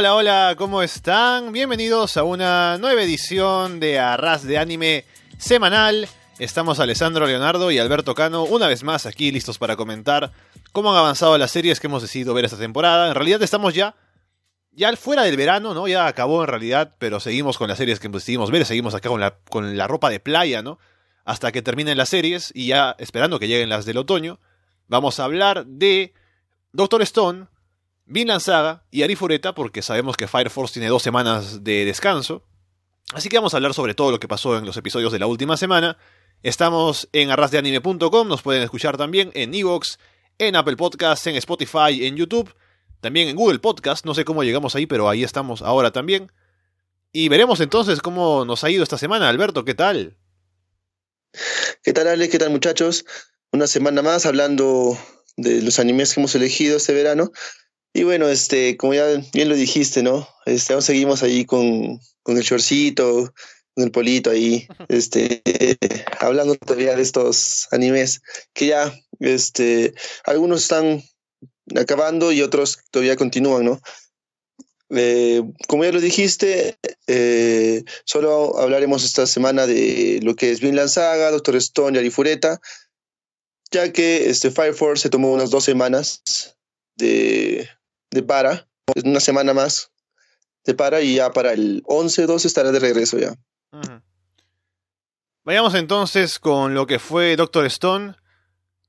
Hola, hola, ¿cómo están? Bienvenidos a una nueva edición de Arras de Anime semanal. Estamos Alessandro Leonardo y Alberto Cano una vez más aquí listos para comentar cómo han avanzado las series que hemos decidido ver esta temporada. En realidad estamos ya ya fuera del verano, ¿no? Ya acabó en realidad, pero seguimos con las series que decidimos ver, seguimos acá con la, con la ropa de playa, ¿no? Hasta que terminen las series y ya esperando que lleguen las del otoño. Vamos a hablar de Doctor Stone, Vinland Saga y Arifureta, porque sabemos que Fire Force tiene dos semanas de descanso. Así que vamos a hablar sobre todo lo que pasó en los episodios de la última semana. Estamos en arrasdeanime.com, nos pueden escuchar también en Evox, en Apple Podcasts, en Spotify, en YouTube, también en Google Podcast, no sé cómo llegamos ahí, pero ahí estamos ahora también. Y veremos entonces cómo nos ha ido esta semana. Alberto, ¿qué tal? ¿Qué tal, Ale? ¿Qué tal, muchachos? Una semana más hablando de los animes que hemos elegido este verano. Y bueno, este, como ya bien lo dijiste, ¿no? Este, aún seguimos ahí con, con el shortcito, con el polito ahí, este, hablando todavía de estos animes que ya, este, algunos están acabando y otros todavía continúan, ¿no? Eh, como ya lo dijiste, eh, solo hablaremos esta semana de lo que es Vinland Saga, Doctor Stone y Arifureta, ya que este Fire Force se tomó unas dos semanas de, de para, una semana más de para y ya para el 11-12 estará de regreso ya. Vayamos entonces con lo que fue Doctor Stone.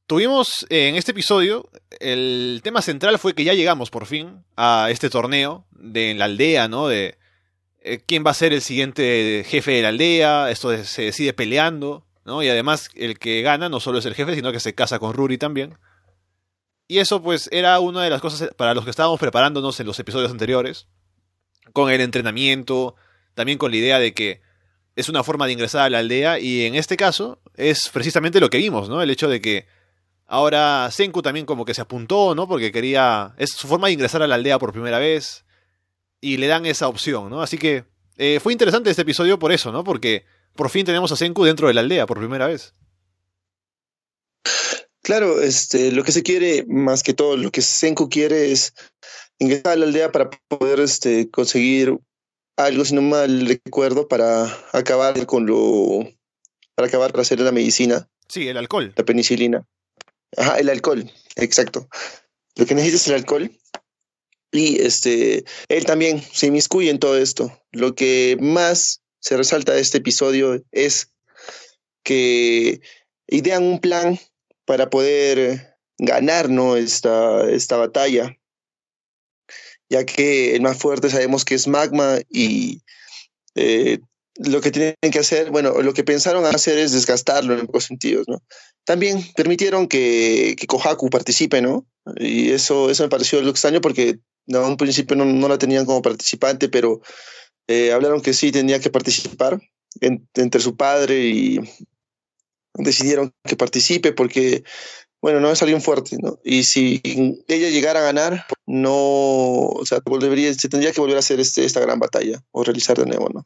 Tuvimos en este episodio, el tema central fue que ya llegamos por fin a este torneo de la aldea, ¿no? De eh, quién va a ser el siguiente jefe de la aldea, esto se decide peleando, ¿no? Y además el que gana no solo es el jefe, sino que se casa con Ruri también. Y eso pues era una de las cosas para los que estábamos preparándonos en los episodios anteriores, con el entrenamiento, también con la idea de que es una forma de ingresar a la aldea y en este caso es precisamente lo que vimos, ¿no? El hecho de que ahora Senku también como que se apuntó, ¿no? Porque quería, es su forma de ingresar a la aldea por primera vez y le dan esa opción, ¿no? Así que eh, fue interesante este episodio por eso, ¿no? Porque por fin tenemos a Senku dentro de la aldea por primera vez. Claro, este, lo que se quiere, más que todo, lo que Senku quiere es ingresar a la aldea para poder este, conseguir algo, si no mal recuerdo, para acabar con lo. para acabar de hacer la medicina. Sí, el alcohol. La penicilina. Ajá, el alcohol, exacto. Lo que necesita es el alcohol. Y este, él también se inmiscuye en todo esto. Lo que más se resalta de este episodio es que idean un plan para poder ganar ¿no? esta, esta batalla, ya que el más fuerte sabemos que es Magma y eh, lo que tienen que hacer, bueno, lo que pensaron hacer es desgastarlo en pocos sentidos, ¿no? También permitieron que, que Kohaku participe, ¿no? Y eso, eso me pareció lo extraño porque a un principio no, no la tenían como participante, pero eh, hablaron que sí tenía que participar entre su padre y decidieron que participe porque, bueno, no es alguien fuerte, ¿no? Y si ella llegara a ganar, no, o sea, volvería, se tendría que volver a hacer este, esta gran batalla o realizar de nuevo, ¿no?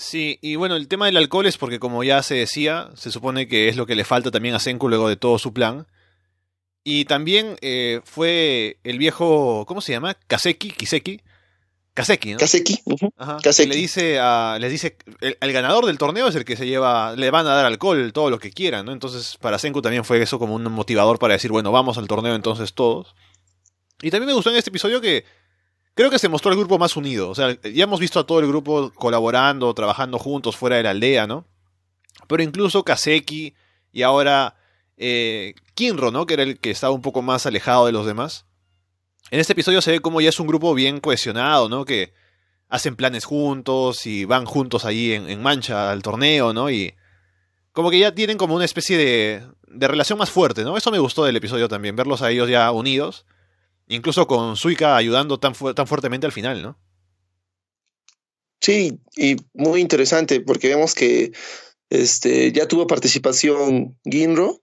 Sí, y bueno, el tema del alcohol es porque como ya se decía, se supone que es lo que le falta también a Senku luego de todo su plan. Y también eh, fue el viejo, ¿cómo se llama? Kaseki, Kiseki, Kaseki, ¿no? Kaseki. Ajá. Kaseki. Le dice a, les dice, el, ganador del torneo es el que se lleva, le van a dar alcohol, todo lo que quieran, ¿no? Entonces para Senku también fue eso como un motivador para decir, bueno, vamos al torneo entonces todos. Y también me gustó en este episodio que creo que se mostró el grupo más unido. O sea, ya hemos visto a todo el grupo colaborando, trabajando juntos fuera de la aldea, ¿no? Pero incluso Kaseki y ahora eh, Kinro, ¿no? Que era el que estaba un poco más alejado de los demás en este episodio se ve como ya es un grupo bien cohesionado, ¿no? Que hacen planes juntos y van juntos ahí en, mancha al torneo, ¿no? Y como que ya tienen como una especie de, relación más fuerte, ¿no? Eso me gustó del episodio también, verlos a ellos ya unidos, incluso con Suika ayudando tan, tan fuertemente al final, ¿no? Sí, y muy interesante porque vemos que este, ya tuvo participación Ginro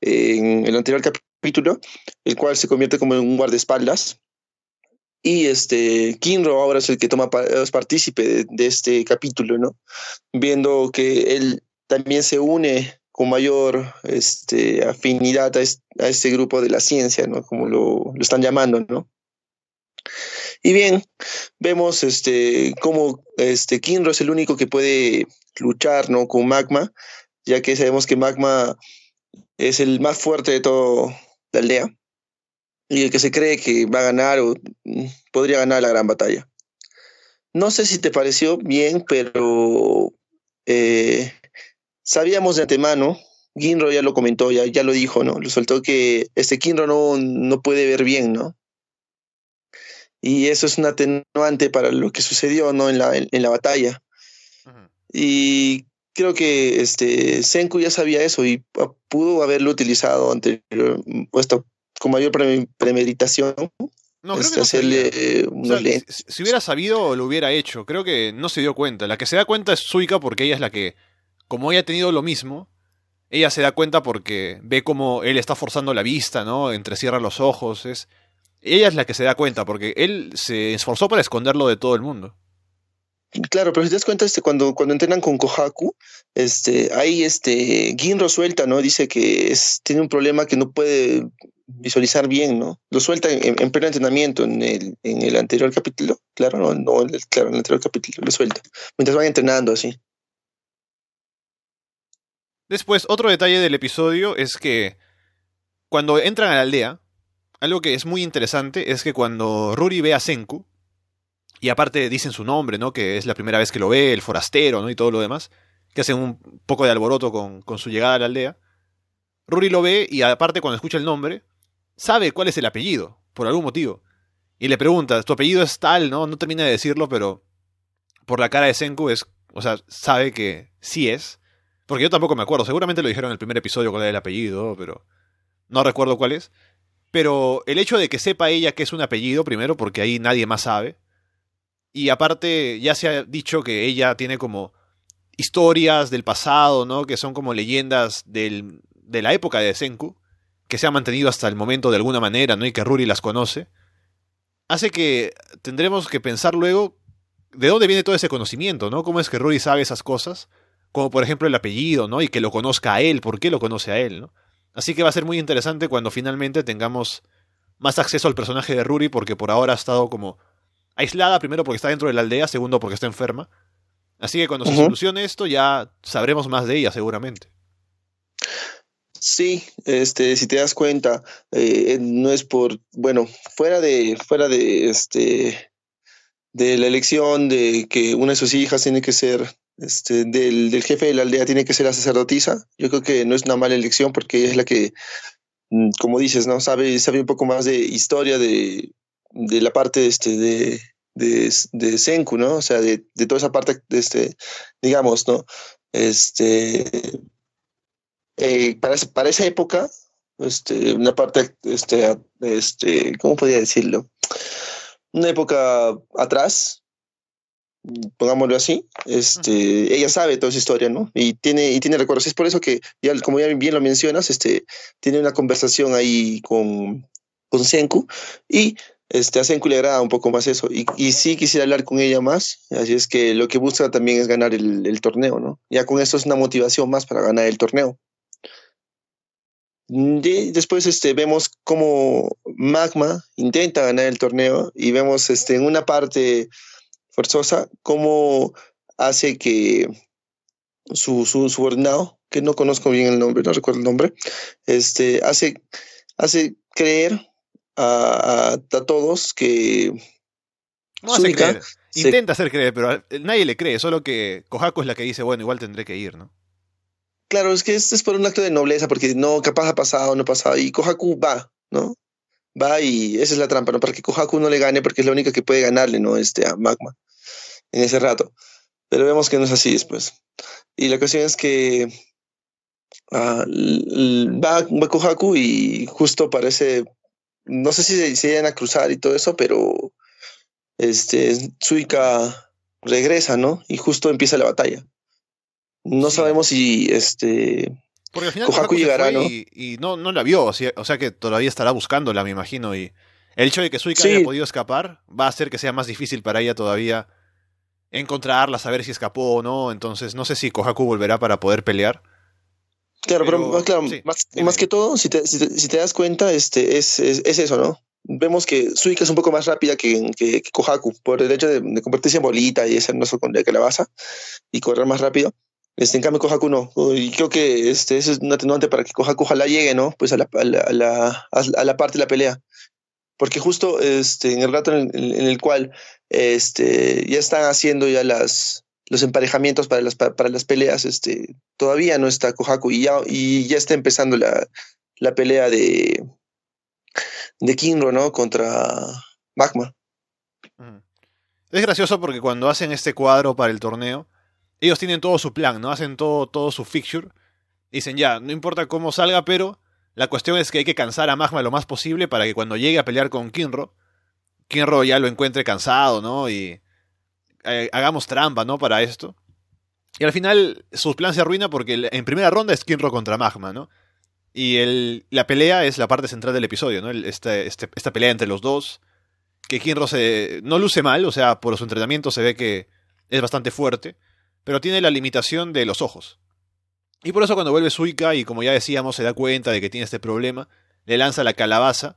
en el anterior capítulo capítulo, el cual se convierte como en un guardaespaldas. Y este Kinro ahora es el que toma es partícipe de, este capítulo, ¿no? Viendo que él también se une con mayor este, afinidad a este, grupo de la ciencia, ¿no? Como lo, lo están llamando, ¿no? Y bien, vemos este cómo este Kinro es el único que puede luchar ¿no? con Magma, ya que sabemos que Magma es el más fuerte de toda la aldea y el que se cree que va a ganar o mm, podría ganar la gran batalla. No sé si te pareció bien, pero eh, sabíamos de antemano, Ginro ya lo comentó, ya, ya lo dijo, ¿no? Lo soltó que este Kinro no, no puede ver bien, ¿no? Y eso es un atenuante para lo que sucedió, ¿no? En la, en, la batalla. Y creo que este Senku ya sabía eso y pudo haberlo utilizado anterior, puesto con mayor premeditación. No, creo que hacerle si, hubiera sabido, lo hubiera hecho. Creo que no se dio cuenta. La que se da cuenta es Suika porque ella es la que, como ella ha tenido lo mismo, ella se da cuenta porque ve como él está forzando la vista, ¿no? Entrecierra los ojos. Es, ella es la que se da cuenta porque él se esforzó para esconderlo de todo el mundo. Claro, pero si te das cuenta, este, cuando, cuando entrenan con Kohaku, este, ahí este, Ginro suelta, ¿no? Dice que es, tiene un problema que no puede visualizar bien, ¿no? Lo suelta en, pleno entrenamiento en el, en el anterior capítulo, claro, no, no claro, en el anterior capítulo lo suelta, mientras van entrenando así. Después, otro detalle del episodio es que cuando entran a la aldea, algo que es muy interesante es que cuando Ruri ve a Senku, y aparte dicen su nombre, ¿no? Que es la primera vez que lo ve, el forastero, ¿no? Y todo lo demás, que hacen un poco de alboroto con, con su llegada a la aldea. Ruri lo ve y aparte cuando escucha el nombre, sabe cuál es el apellido, por algún motivo. Y le pregunta, tu apellido es tal, ¿no? No termina de decirlo, pero por la cara de Senku es, o sea, sabe que sí es. Porque yo tampoco me acuerdo, seguramente lo dijeron en el primer episodio cuál es el apellido, pero no recuerdo cuál es. Pero el hecho de que sepa ella que es un apellido, primero, porque ahí nadie más sabe. Y aparte, ya se ha dicho que ella tiene como historias del pasado, ¿no? Que son como leyendas del, de la época de Senku que se ha mantenido hasta el momento de alguna manera, ¿no? Y que Ruri las conoce, hace que tendremos que pensar luego de dónde viene todo ese conocimiento, ¿no? ¿Cómo es que Ruri sabe esas cosas? Como por ejemplo el apellido, ¿no? Y que lo conozca a él, ¿por qué lo conoce a él, ¿no? Así que va a ser muy interesante cuando finalmente tengamos más acceso al personaje de Ruri, porque por ahora ha estado como aislada, primero porque está dentro de la aldea, segundo porque está enferma. Así que cuando se solucione esto ya sabremos más de ella seguramente. Sí, este, si te das cuenta, eh, no es por, bueno, fuera de, fuera de, este, de la elección de que una de sus hijas tiene que ser, este, del, del jefe de la aldea tiene que ser la sacerdotisa, yo creo que no es una mala elección porque ella es la que, mm, como dices, ¿no? Sabe, sabe un poco más de historia de, de la parte, este, de, de, de Senku, ¿no? O sea, de, de toda esa parte, este, digamos, ¿no? Este, eh, para, para, esa época, este, una parte, este, este, ¿cómo podría decirlo? Una época atrás, pongámoslo así, este, ella sabe toda esa historia, ¿no? Y tiene, y tiene recuerdos. Es por eso que, ya, como ya bien lo mencionas, este, tiene una conversación ahí con, con Senku y este, a Senku le agrada un poco más eso. Y, y, sí quisiera hablar con ella más. Así es que lo que busca también es ganar el, torneo, ¿no? Ya con esto es una motivación más para ganar el torneo. Y después este, vemos cómo Magma intenta ganar el torneo y vemos este, en una parte forzosa cómo hace que su, su subordinado, que no conozco bien el nombre, no recuerdo el nombre, este, hace, hace creer a, a, todos que... No hace creer. Intenta hacer creer, pero nadie le cree, solo que Kohaku es la que dice, bueno, igual tendré que ir, ¿no? Claro, es que esto es por un acto de nobleza, porque no, capaz ha pasado, no ha pasado, y Kohaku va, ¿no? Va y esa es la trampa, ¿no? Para que Kohaku no le gane, porque es la única que puede ganarle, ¿no? Este, a Magma en ese rato. Pero vemos que no es así después. Y la cuestión es que uh, va, va Kohaku y justo parece, no sé si se, iban a cruzar y todo eso, pero este, Suika regresa, ¿no? Y justo empieza la batalla. No sabemos si este. Porque al final Kohaku llegará, ¿no? Y, no, no la vio, o sea, que todavía estará buscándola, me imagino. Y el hecho de que Suika haya podido escapar va a hacer que sea más difícil para ella todavía encontrarla, saber si escapó o no. Entonces, no sé si Kohaku volverá para poder pelear. Claro, pero, claro, más, más, que todo, si te, si te, das cuenta, este, es, es, eso, ¿no? vemos que Suika es un poco más rápida que, que, Kohaku, por el hecho de, convertirse en bolita y hacer nuestro con la calabaza y correr más rápido. Este, en cambio, Kohaku no. Y creo que este, eso es un atenuante para que Kohaku ojalá llegue, ¿no? Pues a la, a la, a la, parte de la pelea. Porque justo este, en el rato en el, cual este, ya están haciendo ya las, los emparejamientos para las, para las peleas, este, todavía no está Kohaku y ya, y ya está empezando la, la pelea de, de Kinro, ¿no? Contra Magma. Es gracioso porque cuando hacen este cuadro para el torneo, ellos tienen todo su plan, ¿no? Hacen todo, todo su fixture. Dicen, ya, no importa cómo salga, pero la cuestión es que hay que cansar a Magma lo más posible para que cuando llegue a pelear con Kinro, Kinro ya lo encuentre cansado, ¿no? Y eh, hagamos trampa, ¿no? Para esto. Y al final su plan se arruina porque en primera ronda es Kinro contra Magma, ¿no? Y el, la pelea es la parte central del episodio, ¿no? Este, este, esta pelea entre los dos. Que Kinro se, no luce mal, o sea, por su entrenamiento se ve que es bastante fuerte, pero tiene la limitación de los ojos. Y por eso cuando vuelve Suika y como ya decíamos se da cuenta de que tiene este problema, le lanza la calabaza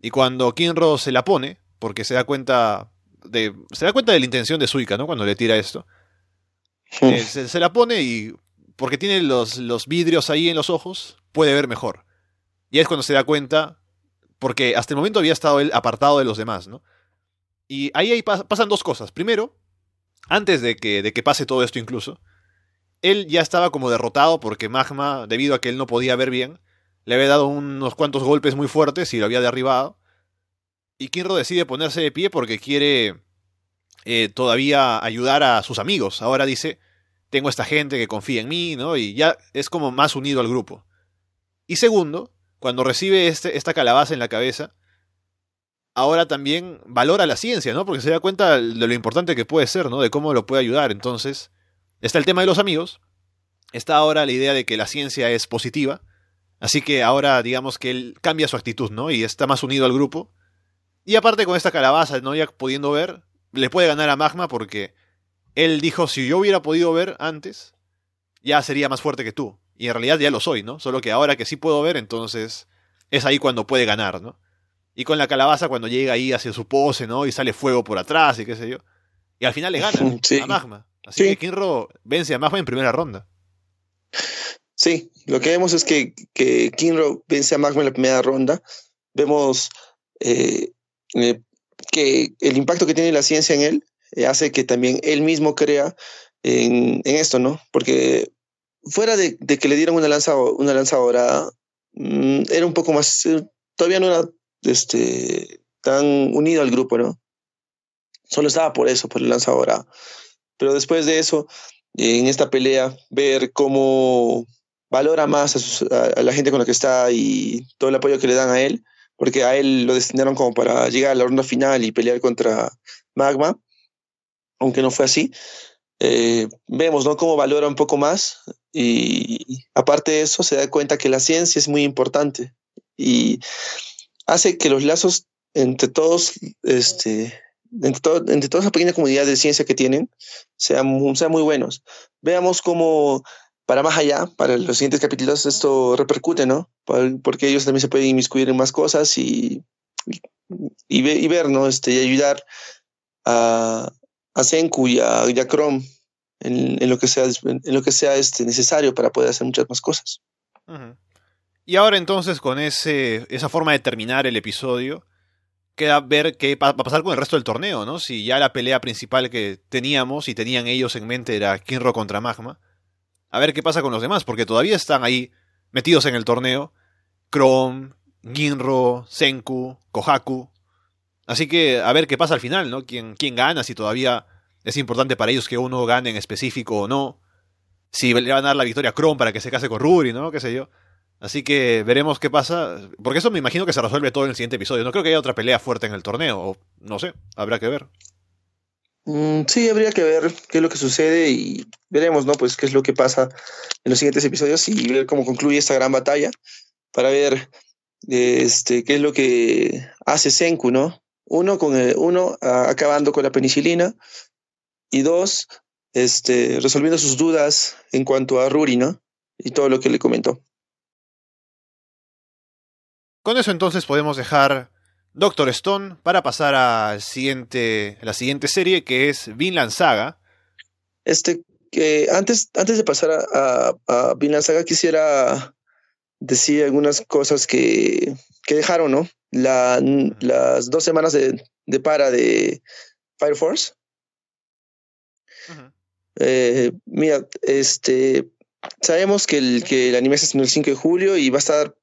y cuando Kinro se la pone, porque se da cuenta de se da cuenta de la intención de Suika, ¿no? Cuando le tira esto. Eh, se, la pone y porque tiene los, los vidrios ahí en los ojos, puede ver mejor. Y es cuando se da cuenta, porque hasta el momento había estado él apartado de los demás, ¿no? Y ahí, ahí pasan dos cosas. Primero, antes de que, de que pase todo esto incluso, él ya estaba como derrotado porque Magma, debido a que él no podía ver bien, le había dado unos cuantos golpes muy fuertes y lo había derribado. Y Kinro decide ponerse de pie porque quiere eh, todavía ayudar a sus amigos. Ahora dice, tengo esta gente que confía en mí, ¿no? Y ya es como más unido al grupo. Y segundo, cuando recibe este, esta calabaza en la cabeza, ahora también valora la ciencia, ¿no? Porque se da cuenta de lo importante que puede ser, ¿no? De cómo lo puede ayudar. Entonces, está el tema de los amigos, está ahora la idea de que la ciencia es positiva, así que ahora digamos que él cambia su actitud, ¿no? Y está más unido al grupo. Y aparte con esta calabaza, ¿no? Ya pudiendo ver, le puede ganar a Magma porque él dijo, si yo hubiera podido ver antes, ya sería más fuerte que tú. Y en realidad ya lo soy, ¿no? Solo que ahora que sí puedo ver, entonces es ahí cuando puede ganar, ¿no? Y con la calabaza cuando llega ahí hacia su pose, ¿no? Y sale fuego por atrás y qué sé yo. Y al final le gana a Magma. Así que Kinro vence a Magma en primera ronda. Sí, lo que vemos es que, que Kinro vence a Magma en la primera ronda. Vemos eh, eh, que el impacto que tiene la ciencia en él eh, hace que también él mismo crea en, en esto, ¿no? Porque fuera de, que le dieran una lanza, una lanza dorada, mm, era un poco más, eh, todavía no era este, tan unido al grupo, ¿no? Solo estaba por eso, por la lanza dorada. Pero después de eso, en esta pelea, ver cómo valora más a, la gente con la que está y todo el apoyo que le dan a él, porque a él lo destinaron como para llegar a la ronda final y pelear contra Magma, aunque no fue así. Eh, vemos ¿no? cómo valora un poco más y aparte de eso se da cuenta que la ciencia es muy importante y hace que los lazos entre todos, este, entre, entre toda esa pequeña comunidad de ciencia que tienen, sean, sean muy buenos. Veamos cómo para más allá, para los siguientes capítulos, esto repercute, ¿no? Porque ellos también se pueden inmiscuir en más cosas y, y, ver, ¿no? Este, y ayudar a, a Senku y a, Chrome en, lo que sea, en lo que sea este, necesario para poder hacer muchas más cosas. Y ahora entonces con ese, esa forma de terminar el episodio, queda ver qué va a pasar con el resto del torneo, ¿no? Si ya la pelea principal que teníamos y tenían ellos en mente era Kinro contra Magma. A ver qué pasa con los demás, porque todavía están ahí metidos en el torneo. Chrome, Ginro, Senku, Kohaku. Así que a ver qué pasa al final, ¿no? ¿Quién, quién gana? Si todavía es importante para ellos que uno gane en específico o no. Si le van a dar la victoria a Chrome para que se case con Ruri, ¿no? Qué sé yo. Así que veremos qué pasa. Porque eso me imagino que se resuelve todo en el siguiente episodio. No creo que haya otra pelea fuerte en el torneo. O no sé, habrá que ver. Mm, sí, habría que ver qué es lo que sucede y veremos, ¿no? Pues qué es lo que pasa en los siguientes episodios y ver cómo concluye esta gran batalla para ver este, qué es lo que hace Senku, ¿no? Uno, con el, uno acabando con la penicilina y dos, este, resolviendo sus dudas en cuanto a Ruri, ¿no? Y todo lo que le comentó. Con eso entonces podemos dejar Doctor Stone para pasar a, siguiente, la siguiente serie que es Vinland Saga. Este, que antes, antes de pasar a, a, Vinland Saga quisiera decir algunas cosas que, que dejaron, ¿no? La, las dos semanas de, de para de Fire Force. eh, mira, este sabemos que el, que el anime se estrenó el 5 de julio y va a estar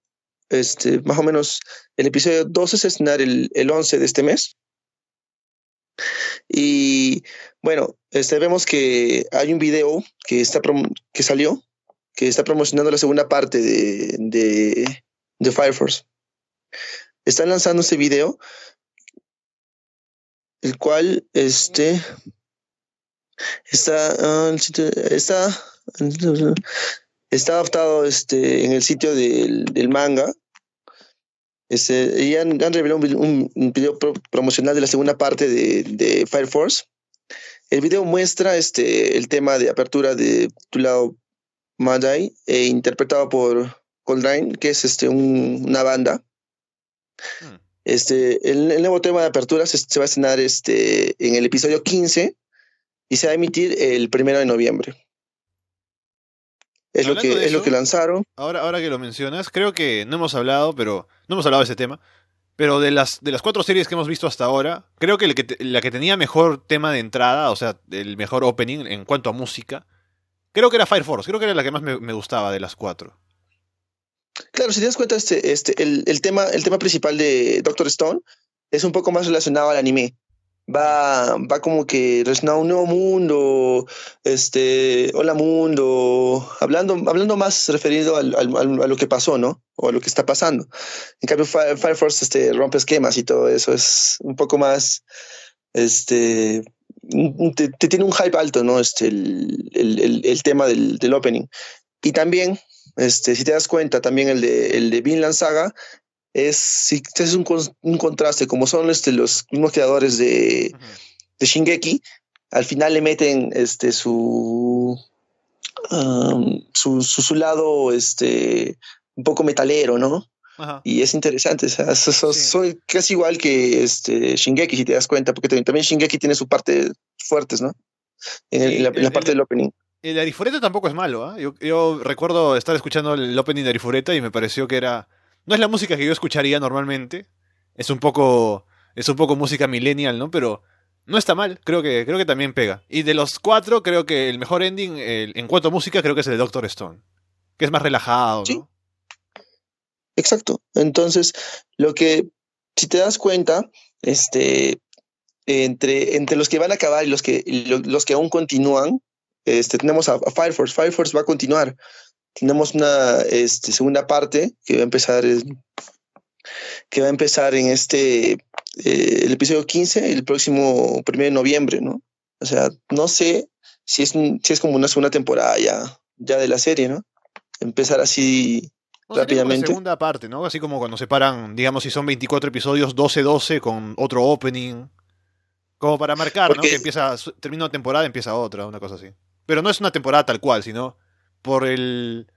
este, más o menos el episodio 12 se estrenar el, el 11 de este mes. Y bueno, este, vemos que hay un video que, está que salió, que está promocionando la segunda parte de, de, Fire Force. Están lanzando ese video, el cual este, está, uh, está Está adaptado este, en el sitio del, del manga. Este, y han, revelado un, un, video promocional de la segunda parte de, de, Fire Force. El video muestra este, el tema de apertura de Tulao Madai, e interpretado por Coldrain, que es este, un, una banda. Hmm. Este, el, el, nuevo tema de apertura se, se, va a estrenar este, en el episodio 15 y se va a emitir el primero de noviembre. Es lo, que, es lo que lanzaron. Ahora, ahora que lo mencionas, creo que no hemos hablado, pero no hemos hablado de ese tema. Pero de las, de las cuatro series que hemos visto hasta ahora, creo que, la que tenía mejor tema de entrada, o sea, el mejor opening en cuanto a música, creo que era Fire Force. Creo que era la que más me, me gustaba de las cuatro. Claro, si te das cuenta, este, este, el, el, tema, el tema principal de Doctor Stone es un poco más relacionado al anime va, va como que a un nuevo mundo, este, hola mundo, hablando, hablando más referido a lo que pasó, ¿no? O a lo que está pasando. En cambio, Fire, Force este, rompe esquemas y todo eso, es un poco más, este, te, tiene un hype alto, ¿no? Este, el, el, el tema del, del, opening. Y también, este, si te das cuenta, también el de, el de Vinland Saga es, si es un, un, contraste, como son este, los mismos creadores de, de Shingeki, al final le meten este, su, um, su, su, su, lado este, un poco metalero, ¿no? Ajá. Y es interesante, o sea, son, sí. son, casi igual que este Shingeki, si te das cuenta, porque también, también Shingeki tiene su parte fuertes, ¿no? En, el, sí, en la, en la parte el, del opening. El Arifureta tampoco es malo, ¿eh? yo, yo, recuerdo estar escuchando el opening de Arifureta y me pareció que era no es la música que yo escucharía normalmente. Es un poco. Es un poco música millennial, ¿no? Pero no está mal. Creo que, creo que también pega. Y de los cuatro, creo que el mejor ending, el, en cuanto a música, creo que es el de Doctor Stone. Que es más relajado, ¿no? Sí. Exacto. Entonces, lo que. Si te das cuenta, este. Entre, entre los que van a acabar y los que, los que aún continúan, este, tenemos a, a Fire Force. Fire Force va a continuar tenemos una este, segunda parte que va a empezar que va a empezar en este eh, el episodio 15 el próximo 1 de noviembre no o sea no sé si es si es como una segunda temporada ya ya de la serie no empezar así o rápidamente. segunda parte no así como cuando se paran digamos si son 24 episodios 12 12 con otro opening. Como para marcar Porque... no que empieza termina una temporada empieza otra una cosa así. Pero no es una temporada tal cual sino por el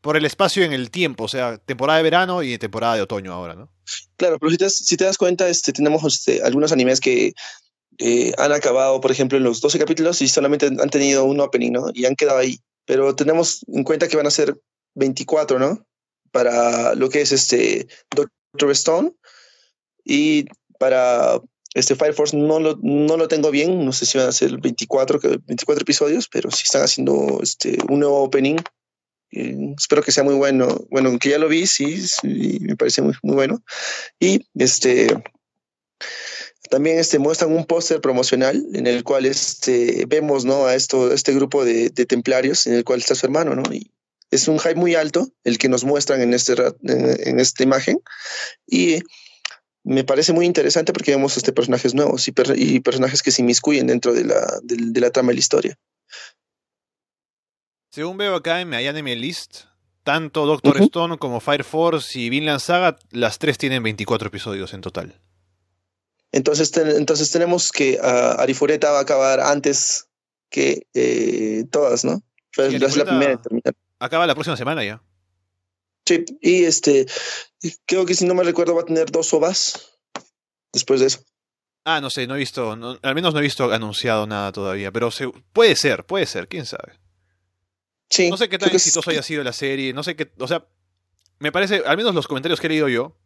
por el espacio en el tiempo, o sea, temporada de verano y temporada de otoño ahora, ¿no? Claro, pero si te, si te das cuenta, este, tenemos este, algunos animes que eh, han acabado, por ejemplo, en los 12 capítulos y solamente han tenido un opening, ¿no? Y han quedado ahí. Pero tenemos en cuenta que van a ser 24, ¿no? Para lo que es este Doctor Stone y para este Fire Force no lo, no lo tengo bien, no sé si van a ser 24, 24 episodios, pero si están haciendo este, un nuevo opening, eh, espero que sea muy bueno. Bueno, aunque ya lo vi, sí, sí me parece muy, muy bueno. Y este también este, muestran un póster promocional en el cual este, vemos ¿no? a esto, este grupo de, de, templarios en el cual está su hermano, ¿no? Y es un hype muy alto el que nos muestran en, este, en, en esta imagen. Y me parece muy interesante porque vemos este personajes nuevos y, per y personajes que se inmiscuyen dentro de la, de, de, la trama de la historia. Según veo acá en My Anime List, tanto Doctor uh -huh. Stone como Fire Force y Vinland Saga, las tres tienen 24 episodios en total. Entonces, ten, entonces tenemos que uh, Arifureta va a acabar antes que eh, todas, ¿no? Sí, es la primera en terminar. Acaba la próxima semana ya. Sí, y este, creo que si no me recuerdo va a tener dos ovas. después de eso. Ah, no sé, no he visto, al menos no he visto anunciado nada todavía, pero puede ser, puede ser, quién sabe. Sí. No sé qué tan exitoso haya sido la serie, no sé qué, o sea, me parece, al menos los comentarios que he leído yo,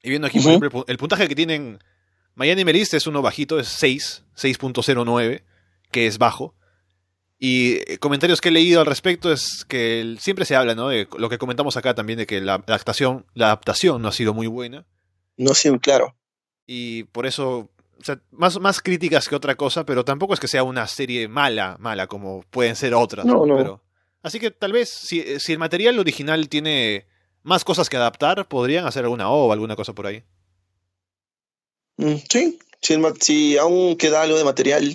y viendo aquí, por ejemplo, el puntaje que tienen Miami Merist es uno bajito, es 6, 6.09, que es bajo. Y eh, comentarios que he leído al respecto es que siempre se habla, ¿no? De lo que comentamos acá también, de que la adaptación, la adaptación no ha sido muy buena. No, sí, claro. Y por eso, o sea, más, más críticas que otra cosa, pero tampoco es que sea una serie mala, mala, como pueden ser otras. No, no. así que tal vez, si, si el material original tiene más cosas que adaptar, podrían hacer alguna o alguna cosa por ahí. Mm, sí, si, aún queda algo de material,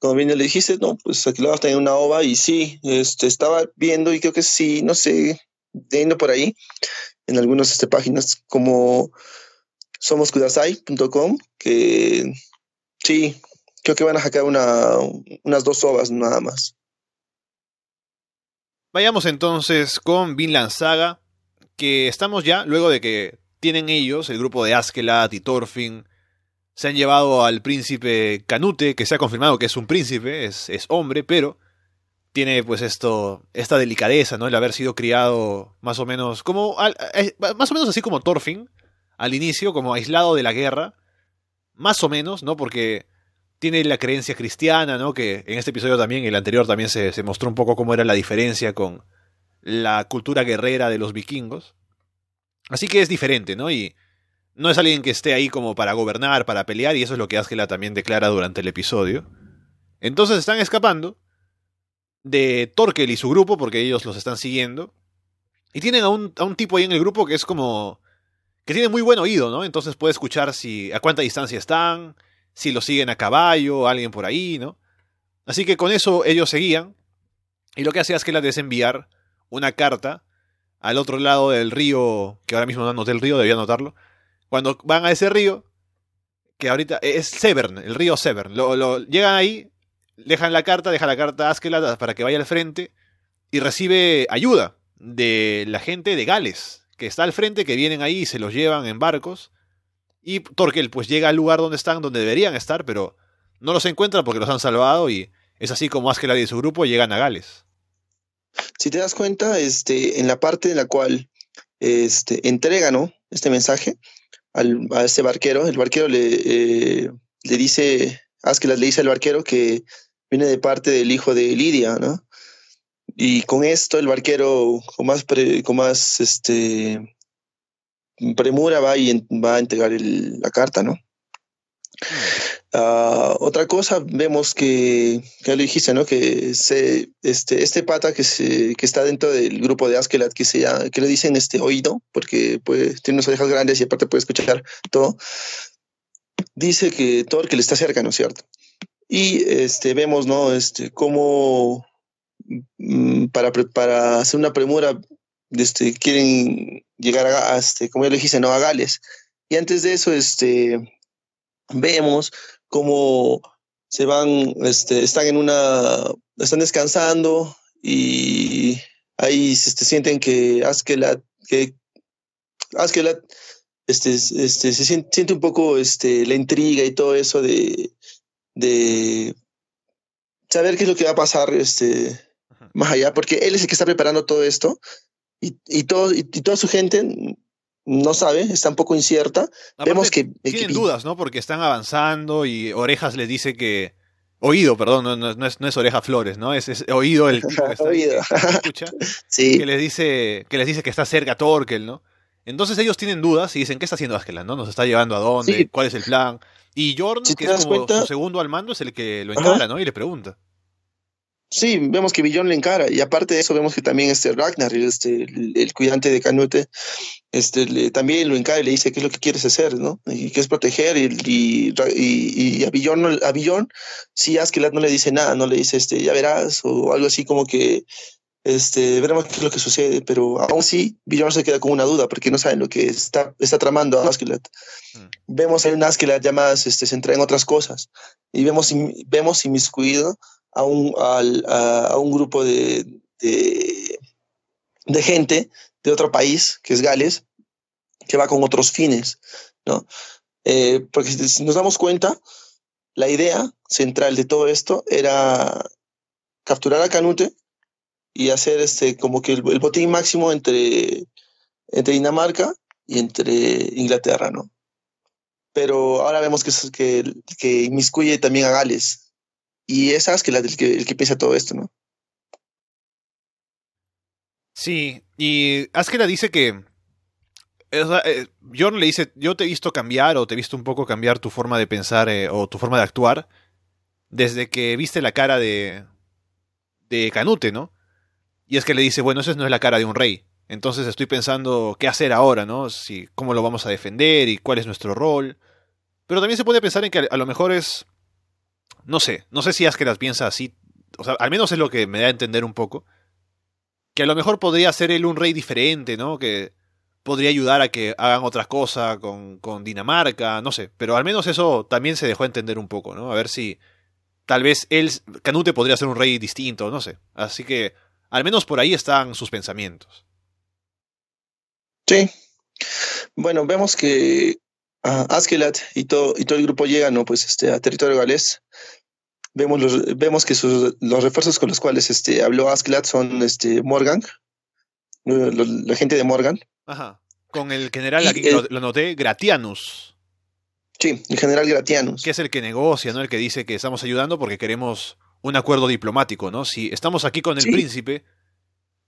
como bien le dijiste, no, pues aquí lo vas a tener una ova y sí, este, estaba viendo y creo que sí, no sé, yendo por ahí en algunas este, páginas como somoskudasai.com, que sí, creo que van a sacar una, unas dos ovas nada más. Vayamos entonces con Vinland Saga, que estamos ya, luego de que tienen ellos, el grupo de Askelat y Thorfinn, se han llevado al príncipe Canute, que se ha confirmado que es un príncipe, es, es hombre, pero tiene pues esto, esta delicadeza, ¿no? El haber sido criado más o menos como, eh, más o menos así como Thorfinn, al inicio, como aislado de la guerra, más o menos, ¿no? Porque tiene la creencia cristiana, ¿no? Que en este episodio también, el anterior también se, se mostró un poco cómo era la diferencia con la cultura guerrera de los vikingos. Así que es diferente, ¿no? Y no es alguien que esté ahí como para gobernar, para pelear, y eso es lo que Askela también declara durante el episodio. Entonces están escapando de Torkel y su grupo, porque ellos los están siguiendo. Y tienen a un, a un tipo ahí en el grupo que es como. que tiene muy buen oído, ¿no? Entonces puede escuchar si. a cuánta distancia están, si los siguen a caballo, alguien por ahí, ¿no? Así que con eso ellos seguían. Y lo que hace Askela es enviar una carta al otro lado del río, que ahora mismo no anoté el río, debía anotarlo. Cuando van a ese río, que ahorita es Severn, el río Severn, lo, llegan ahí, dejan la carta, dejan la carta a Askeladd para que vaya al frente y recibe ayuda de la gente de Gales, que está al frente, que vienen ahí y se los llevan en barcos. Y Torkel pues llega al lugar donde están, donde deberían estar, pero no los encuentra porque los han salvado y es así como Askeladd y su grupo llegan a Gales si te das cuenta, este, en la parte en la cual este, entrega ¿no? este mensaje al, a este barquero, el barquero le, eh, le dice, Askelas le dice al barquero que viene de parte del hijo de Lidia, ¿no? Y con esto el barquero con más, con más este, premura va, y va a entregar la carta, ¿no? Uh, otra cosa, vemos que, ya lo dijiste, ¿no? Que se, este, este pata que, se, que está dentro del grupo de Askelat, que, que le dicen este oído, porque pues, tiene unas orejas grandes y aparte puede escuchar todo, dice que Thor que le está cerca, ¿no es cierto? Y este, vemos, ¿no? Este, cómo mm, para, para hacer una premura este, quieren llegar a, este, como ya lo dijiste, ¿no? A Gales. Y antes de eso, este, vemos cómo se van, este, están en una, están descansando y ahí se este, sienten que Askelat, que Askelat este, este, se siente, un poco este, la intriga y todo eso de, de saber qué es lo que va a pasar este, más allá, porque él es el que está preparando todo esto y, y, todo, y toda su gente no sabe, está un poco incierta. Vemos que... Tienen dudas, ¿no? Porque están avanzando y Orejas les dice que... Oído, perdón, no, es, no es Oreja Flores, ¿no? Es, Oído el tipo que está oído. escucha, sí. que les dice que les dice que está cerca Torkel, ¿no? Entonces ellos tienen dudas y dicen, ¿qué está haciendo Askeland, no? ¿Nos está llevando a dónde? ¿Cuál es el plan? Y Jorn, que es como su segundo al mando, es el que lo encara, ¿no? Y le pregunta. Sí, vemos que Billón le encara, y aparte de eso vemos que también este Ragnar, este, el, cuidante de Canute, este, también lo encara y le dice qué es lo que quieres hacer, ¿no? Y que es proteger, y, y, a Billón, a Billón, sí, Askeladd no le dice nada, no le dice, este, ya verás, o algo así como que, este, veremos qué es lo que sucede, pero aún sí, Billón se queda con una duda, porque no saben lo que está, está tramando a Askeladd. Mm. Vemos a un Askeladd ya más, este, centrado en otras cosas, y vemos, vemos inmiscuido a un, a, un grupo de, de, gente de otro país, que es Gales, que va con otros fines, ¿no? Eh, porque si nos damos cuenta, la idea central de todo esto era capturar a Canute y hacer este como que el, botín máximo entre, entre Dinamarca y entre Inglaterra, ¿no? Pero ahora vemos que, que, que inmiscuye también a Gales. Y es Askelat el que, el que piensa todo esto, ¿no? Sí, y Askelat dice que eh, yo le dice, yo te he visto cambiar o te he visto un poco cambiar tu forma de pensar eh, o tu forma de actuar desde que viste la cara de, de Canute, ¿no? Y es que le dice, bueno, esa no es la cara de un rey. Entonces estoy pensando qué hacer ahora, ¿no? Si, cómo lo vamos a defender y cuál es nuestro rol. Pero también se puede pensar en que a lo mejor es... No sé, no sé si es que las piensa así. O sea, al menos es lo que me da a entender un poco. Que a lo mejor podría ser él un rey diferente, ¿no? Que podría ayudar a que hagan otras cosas con, con Dinamarca, no sé. Pero al menos eso también se dejó entender un poco, ¿no? A ver si tal vez él, Canute podría ser un rey distinto, no sé. Así que al menos por ahí están sus pensamientos. Sí. Bueno, vemos que uh, Askelat y todo, y todo el grupo llegan ¿no? pues, este, a territorio galés. Vemos, los, vemos que sus, los refuerzos con los cuales este, habló Askelat son este, Morgan, la gente de Morgan. Ajá. Con el general, aquí lo, lo, noté, Gratianus. Sí, el general Gratianus. Que es el que negocia, ¿no? El que dice que estamos ayudando porque queremos un acuerdo diplomático, ¿no? Si estamos aquí con el príncipe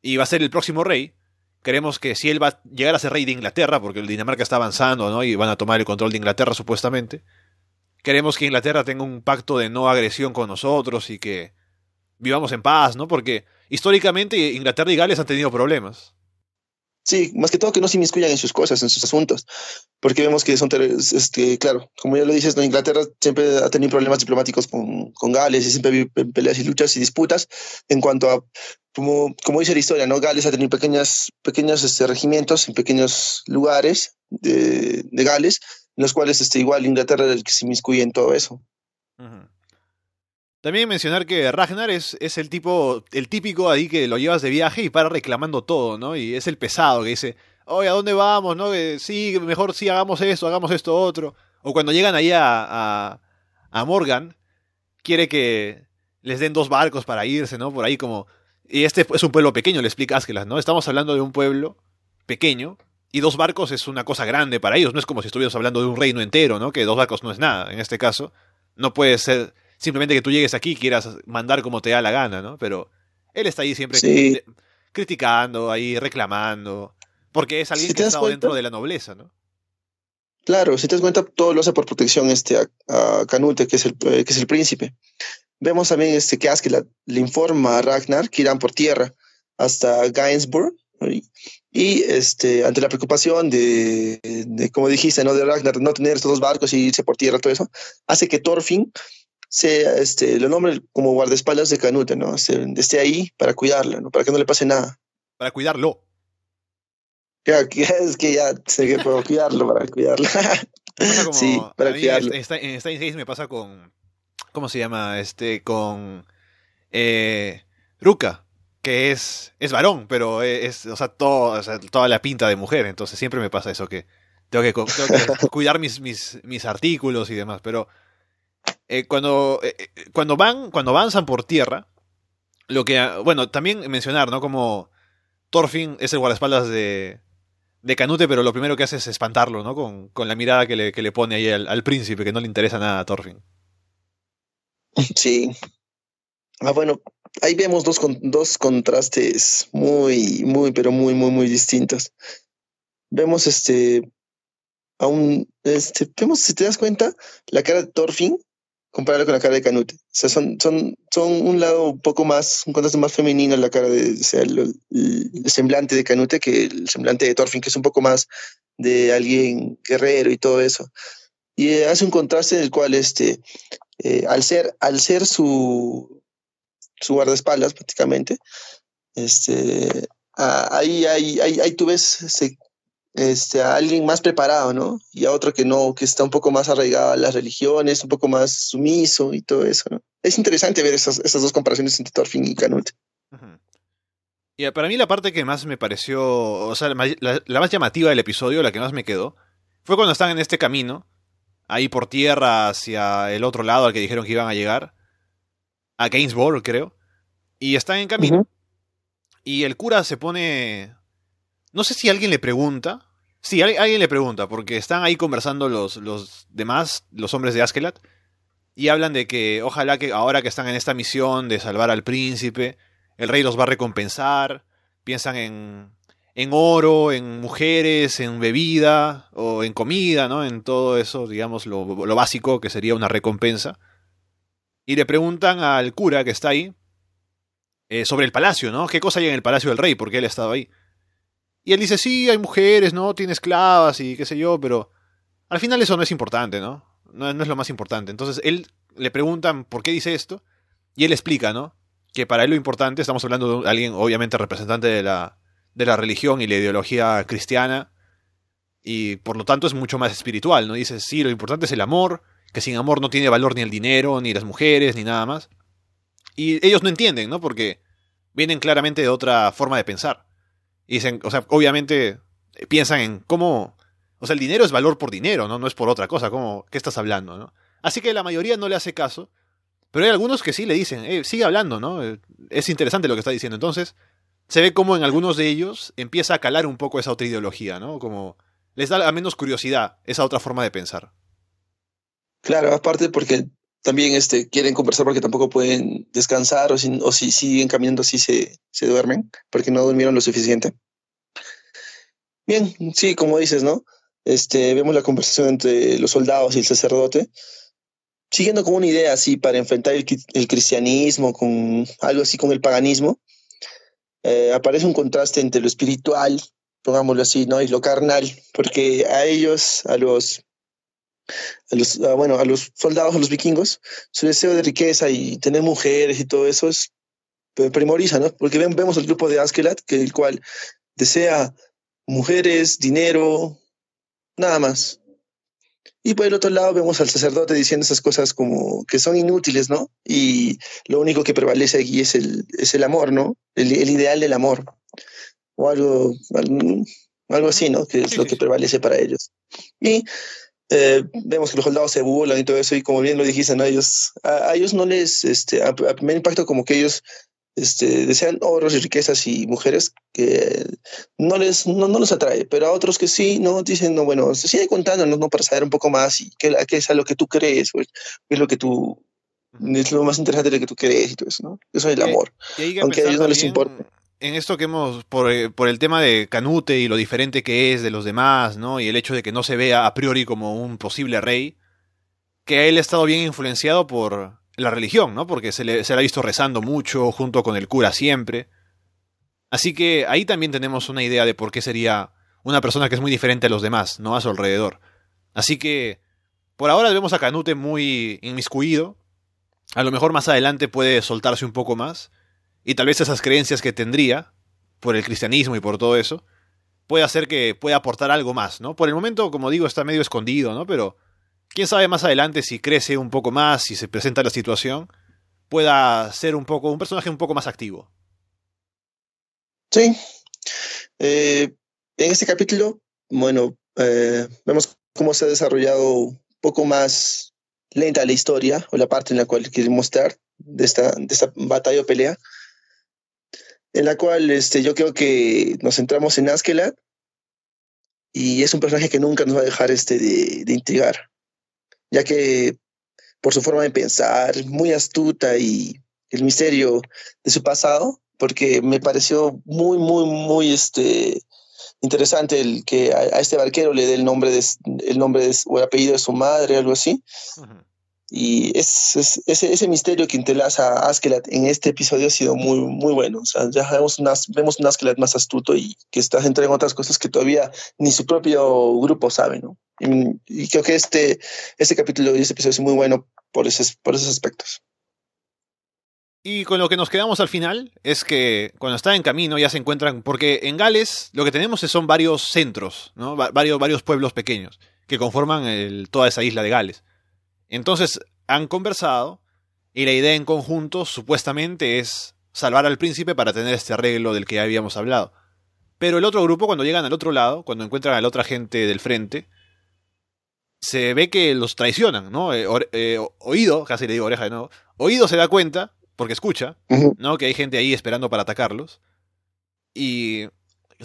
y va a ser el próximo rey, queremos que si él va a llegar a ser rey de Inglaterra, porque Dinamarca está avanzando, ¿no? Y van a tomar el control de Inglaterra supuestamente, queremos que Inglaterra tenga un pacto de no agresión con nosotros y que vivamos en paz, ¿no? Porque históricamente Inglaterra y Gales han tenido problemas. Sí, más que todo que no se inmiscuyan en sus cosas, en sus asuntos, porque vemos que son, este, claro, como ya lo dices, Inglaterra siempre ha tenido problemas diplomáticos con, con Gales y siempre hay peleas y luchas y disputas en cuanto a, como, como dice la historia, ¿no? Gales ha tenido pequeñas, pequeños este, regimientos en pequeños lugares de, de Gales, en los cuales este, igual Inglaterra es el que se inmiscuye en todo eso. También mencionar que Ragnar es, es el tipo, el típico ahí que lo llevas de viaje y para reclamando todo, ¿no? Y es el pesado que dice, oye, ¿a dónde vamos? ¿No? sí, mejor sí hagamos esto, hagamos esto otro. O cuando llegan ahí a, a, Morgan, quiere que les den dos barcos para irse, ¿no? Por ahí como... Y este es un pueblo pequeño, le explica Askelas, ¿no? Estamos hablando de un pueblo pequeño y dos barcos es una cosa grande para ellos. No es como si estuviéramos hablando de un reino entero, ¿no? Que dos barcos no es nada. En este caso, no puede ser simplemente que tú llegues aquí y quieras mandar como te da la gana, ¿no? Pero él está ahí siempre criticando, ahí reclamando, porque es alguien que está dentro de la nobleza, ¿no? Claro, si te das cuenta, todo lo hace por protección este, a, Canute, que es, el, eh, que es el príncipe. Vemos también este, que Aske le informa a Ragnar que irán por tierra hasta Gainsbourg, y este, ante la preocupación de, de, como dijiste, ¿no? de Ragnar, no tener estos dos barcos y irse por tierra, todo eso, hace que Thorfinn sea, este, lo nombre como guardaespaldas de Canute, ¿no? Esté, ahí para cuidarlo, ¿no? Para que no le pase nada. Para cuidarlo. Ya, es que ya sé que puedo cuidarlo, para cuidarlo. sí, para cuidarlo. En Stein 6 me pasa con, ¿cómo se llama? Este, con eh, Ruka, que es, es varón, pero es, o sea, todo, o sea, toda la pinta de mujer, entonces siempre me pasa eso que tengo que, tengo que cuidar mis, mis, mis artículos y demás, pero eh, cuando, eh, eh, cuando van, cuando avanzan por tierra, lo que, bueno, también mencionar, ¿no? Como Thorfinn es el guardaespaldas de, de Canute, pero lo primero que hace es espantarlo, ¿no? Con, con la mirada que le, que le pone ahí al, príncipe, que no le interesa nada a Thorfinn. Sí. Ah, bueno, ahí vemos dos, dos contrastes muy, muy, pero muy, muy, muy distintos. Vemos este, aún, este, vemos, si te das cuenta, la cara de Thorfinn compararlo con la cara de Canute. O sea, son, son, son un lado un poco más, un contraste más femenino en la cara de, o sea, el, semblante de Canute que el semblante de Thorfinn, que es un poco más de alguien guerrero y todo eso. Y eh, hace un contraste en el cual, este, eh, al, ser, al ser su, su guardaespaldas prácticamente, este, ahí, ahí, ahí, ahí, tú ves, se, este, a alguien más preparado, ¿no? Y a otro que no, que está un poco más arraigado a las religiones, un poco más sumiso y todo eso, ¿no? Es interesante ver esas, esas dos comparaciones entre Thorfinn y Canute. Y para mí la parte que más me pareció, o sea, la, más llamativa del episodio, la que más me quedó, fue cuando están en este camino ahí por tierra hacia el otro lado al que dijeron que iban a llegar. A Gainsborough, creo. Y están en camino. Y el cura se pone... No sé si alguien le pregunta. Sí, alguien le pregunta, porque están ahí conversando los, los demás, los hombres de Askelat. Y hablan de que ojalá que ahora que están en esta misión de salvar al príncipe, el rey los va a recompensar. Piensan en, en oro, en mujeres, en bebida o en comida, ¿no? En todo eso, digamos, lo, lo, básico que sería una recompensa. Y le preguntan al cura que está ahí eh, sobre el palacio, ¿no? ¿Qué cosa hay en el palacio del rey? Porque él ha estado ahí. Y él dice, sí, hay mujeres, ¿no? Tiene esclavas y qué sé yo, pero al final eso no es importante, ¿no? No, no es lo más importante. Entonces él le preguntan por qué dice esto y él explica, ¿no? Que para él lo importante, estamos hablando de alguien obviamente representante de la, de la religión y la ideología cristiana, y por lo tanto es mucho más espiritual, ¿no? Dice, sí, lo importante es el amor, que sin amor no tiene valor ni el dinero, ni las mujeres, ni nada más. Y ellos no entienden, ¿no? Porque vienen claramente de otra forma de pensar. Y dicen, o sea, obviamente piensan en cómo... O sea, el dinero es valor por dinero, ¿no? No es por otra cosa, ¿cómo, ¿qué estás hablando, no? Así que la mayoría no le hace caso, pero hay algunos que sí le dicen, eh, sigue hablando, ¿no? Es interesante lo que está diciendo. Entonces, se ve como en algunos de ellos empieza a calar un poco esa otra ideología, ¿no? Como les da a menos curiosidad esa otra forma de pensar. Claro, aparte porque también este, quieren conversar porque tampoco pueden descansar o si, siguen caminando así se, se duermen porque no durmieron lo suficiente. Bien, sí, como dices, ¿no? Este, vemos la conversación entre los soldados y el sacerdote, siguiendo como una idea así para enfrentar el, el cristianismo con algo así con el paganismo eh, aparece un contraste entre lo espiritual, pongámoslo así, ¿no? Y lo carnal, porque a ellos, a los, a los bueno, a los soldados, a los vikingos, su deseo de riqueza y tener mujeres y todo eso es primoriza, ¿no? Porque vemos el grupo de Askelat, que el cual desea mujeres, dinero, nada más. Y por el otro lado vemos al sacerdote diciendo esas cosas como que son inútiles, ¿no? Y lo único que prevalece aquí es el, es el amor, ¿no? El, el ideal del amor. O algo, algo así, ¿no? Que es lo que prevalece para ellos. Y eh, vemos que los soldados se burlan y todo eso, y como bien lo dijiste, ¿no? Ellos, a, ellos no les, este, a, a primer impacto como que ellos este, desean oros y riquezas y mujeres que no les no, no los atrae, pero a otros que sí, no dicen, no, bueno, se sigue contando, no, para saber un poco más y qué, qué es lo que tú crees, qué es lo que tú es lo más interesante de lo que tú crees y todo eso, ¿no? Eso es el amor. Aunque a ellos no les importa. En esto que hemos, por, eh, por el tema de Canute y lo diferente que es de los demás, ¿no? Y el hecho de que no se vea a priori como un posible rey, que él ha estado bien influenciado por, la religión, ¿no? Porque se le, se le ha visto rezando mucho junto con el cura siempre. Así que ahí también tenemos una idea de por qué sería una persona que es muy diferente a los demás, ¿no? A su alrededor. Así que por ahora vemos a Canute muy inmiscuido. A lo mejor más adelante puede soltarse un poco más. Y tal vez esas creencias que tendría, por el cristianismo y por todo eso, puede hacer que pueda aportar algo más, ¿no? Por el momento, como digo, está medio escondido, ¿no? Pero quién sabe más adelante si crece un poco más, si se presenta la situación, pueda ser un poco un personaje un poco más activo. Sí. Eh, en este capítulo, bueno, eh, vemos cómo se ha desarrollado un poco más lenta la historia o la parte en la cual quiere mostrar de esta, de esta batalla o pelea, en la cual este, yo creo que nos centramos en Askelat y es un personaje que nunca nos va a dejar este, de, de intrigar ya que por su forma de pensar, muy astuta y el misterio de su pasado, porque me pareció muy, muy, muy este, interesante el que a, este barquero le dé el nombre, de, el nombre o el apellido de su madre, algo así. Y es, ese, ese misterio que interlaza a Askelat en este episodio ha sido muy, muy bueno. Ya vemos, vemos un Askelat más astuto y que está centrado en otras cosas que todavía ni su propio grupo sabe, ¿no? Y, creo que este, este capítulo y este episodio es muy bueno por, esos, por esos aspectos. Y con lo que nos quedamos al final es que cuando está en camino ya se encuentran, porque en Gales lo que tenemos son varios centros, ¿no? varios, varios pueblos pequeños que conforman toda esa isla de Gales. Entonces han conversado y la idea en conjunto supuestamente es salvar al príncipe para tener este arreglo del que ya habíamos hablado. Pero el otro grupo, cuando llegan al otro lado, cuando encuentran a la otra gente del frente, se ve que los traicionan, ¿no? Eh, eh, oído, casi le digo oreja de nuevo, Oído se da cuenta, porque escucha, ¿no? Que hay gente ahí esperando para atacarlos. Y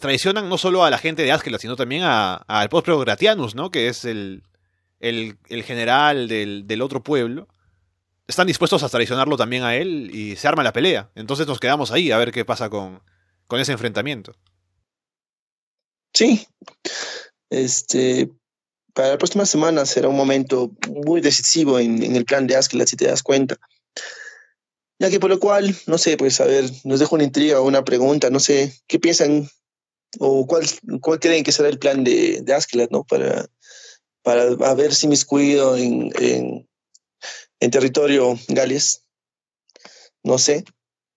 traicionan no solo a la gente de Askeladd, sino también al propio Gratianus, ¿no? Que es el, el, general del, del, otro pueblo. Están dispuestos a traicionarlo también a él y se arma la pelea. Entonces nos quedamos ahí a ver qué pasa con, con ese enfrentamiento. Sí. Este, para la próxima semana será un momento muy decisivo en, el plan de Askeladd, si te das cuenta. Ya que por lo cual, no sé, pues a ver, nos dejo una intriga o una pregunta, no sé, ¿qué piensan o cuál, cuál creen que será el plan de, de ¿no? Para, para haber si miscuido en, en, en territorio Gales. No sé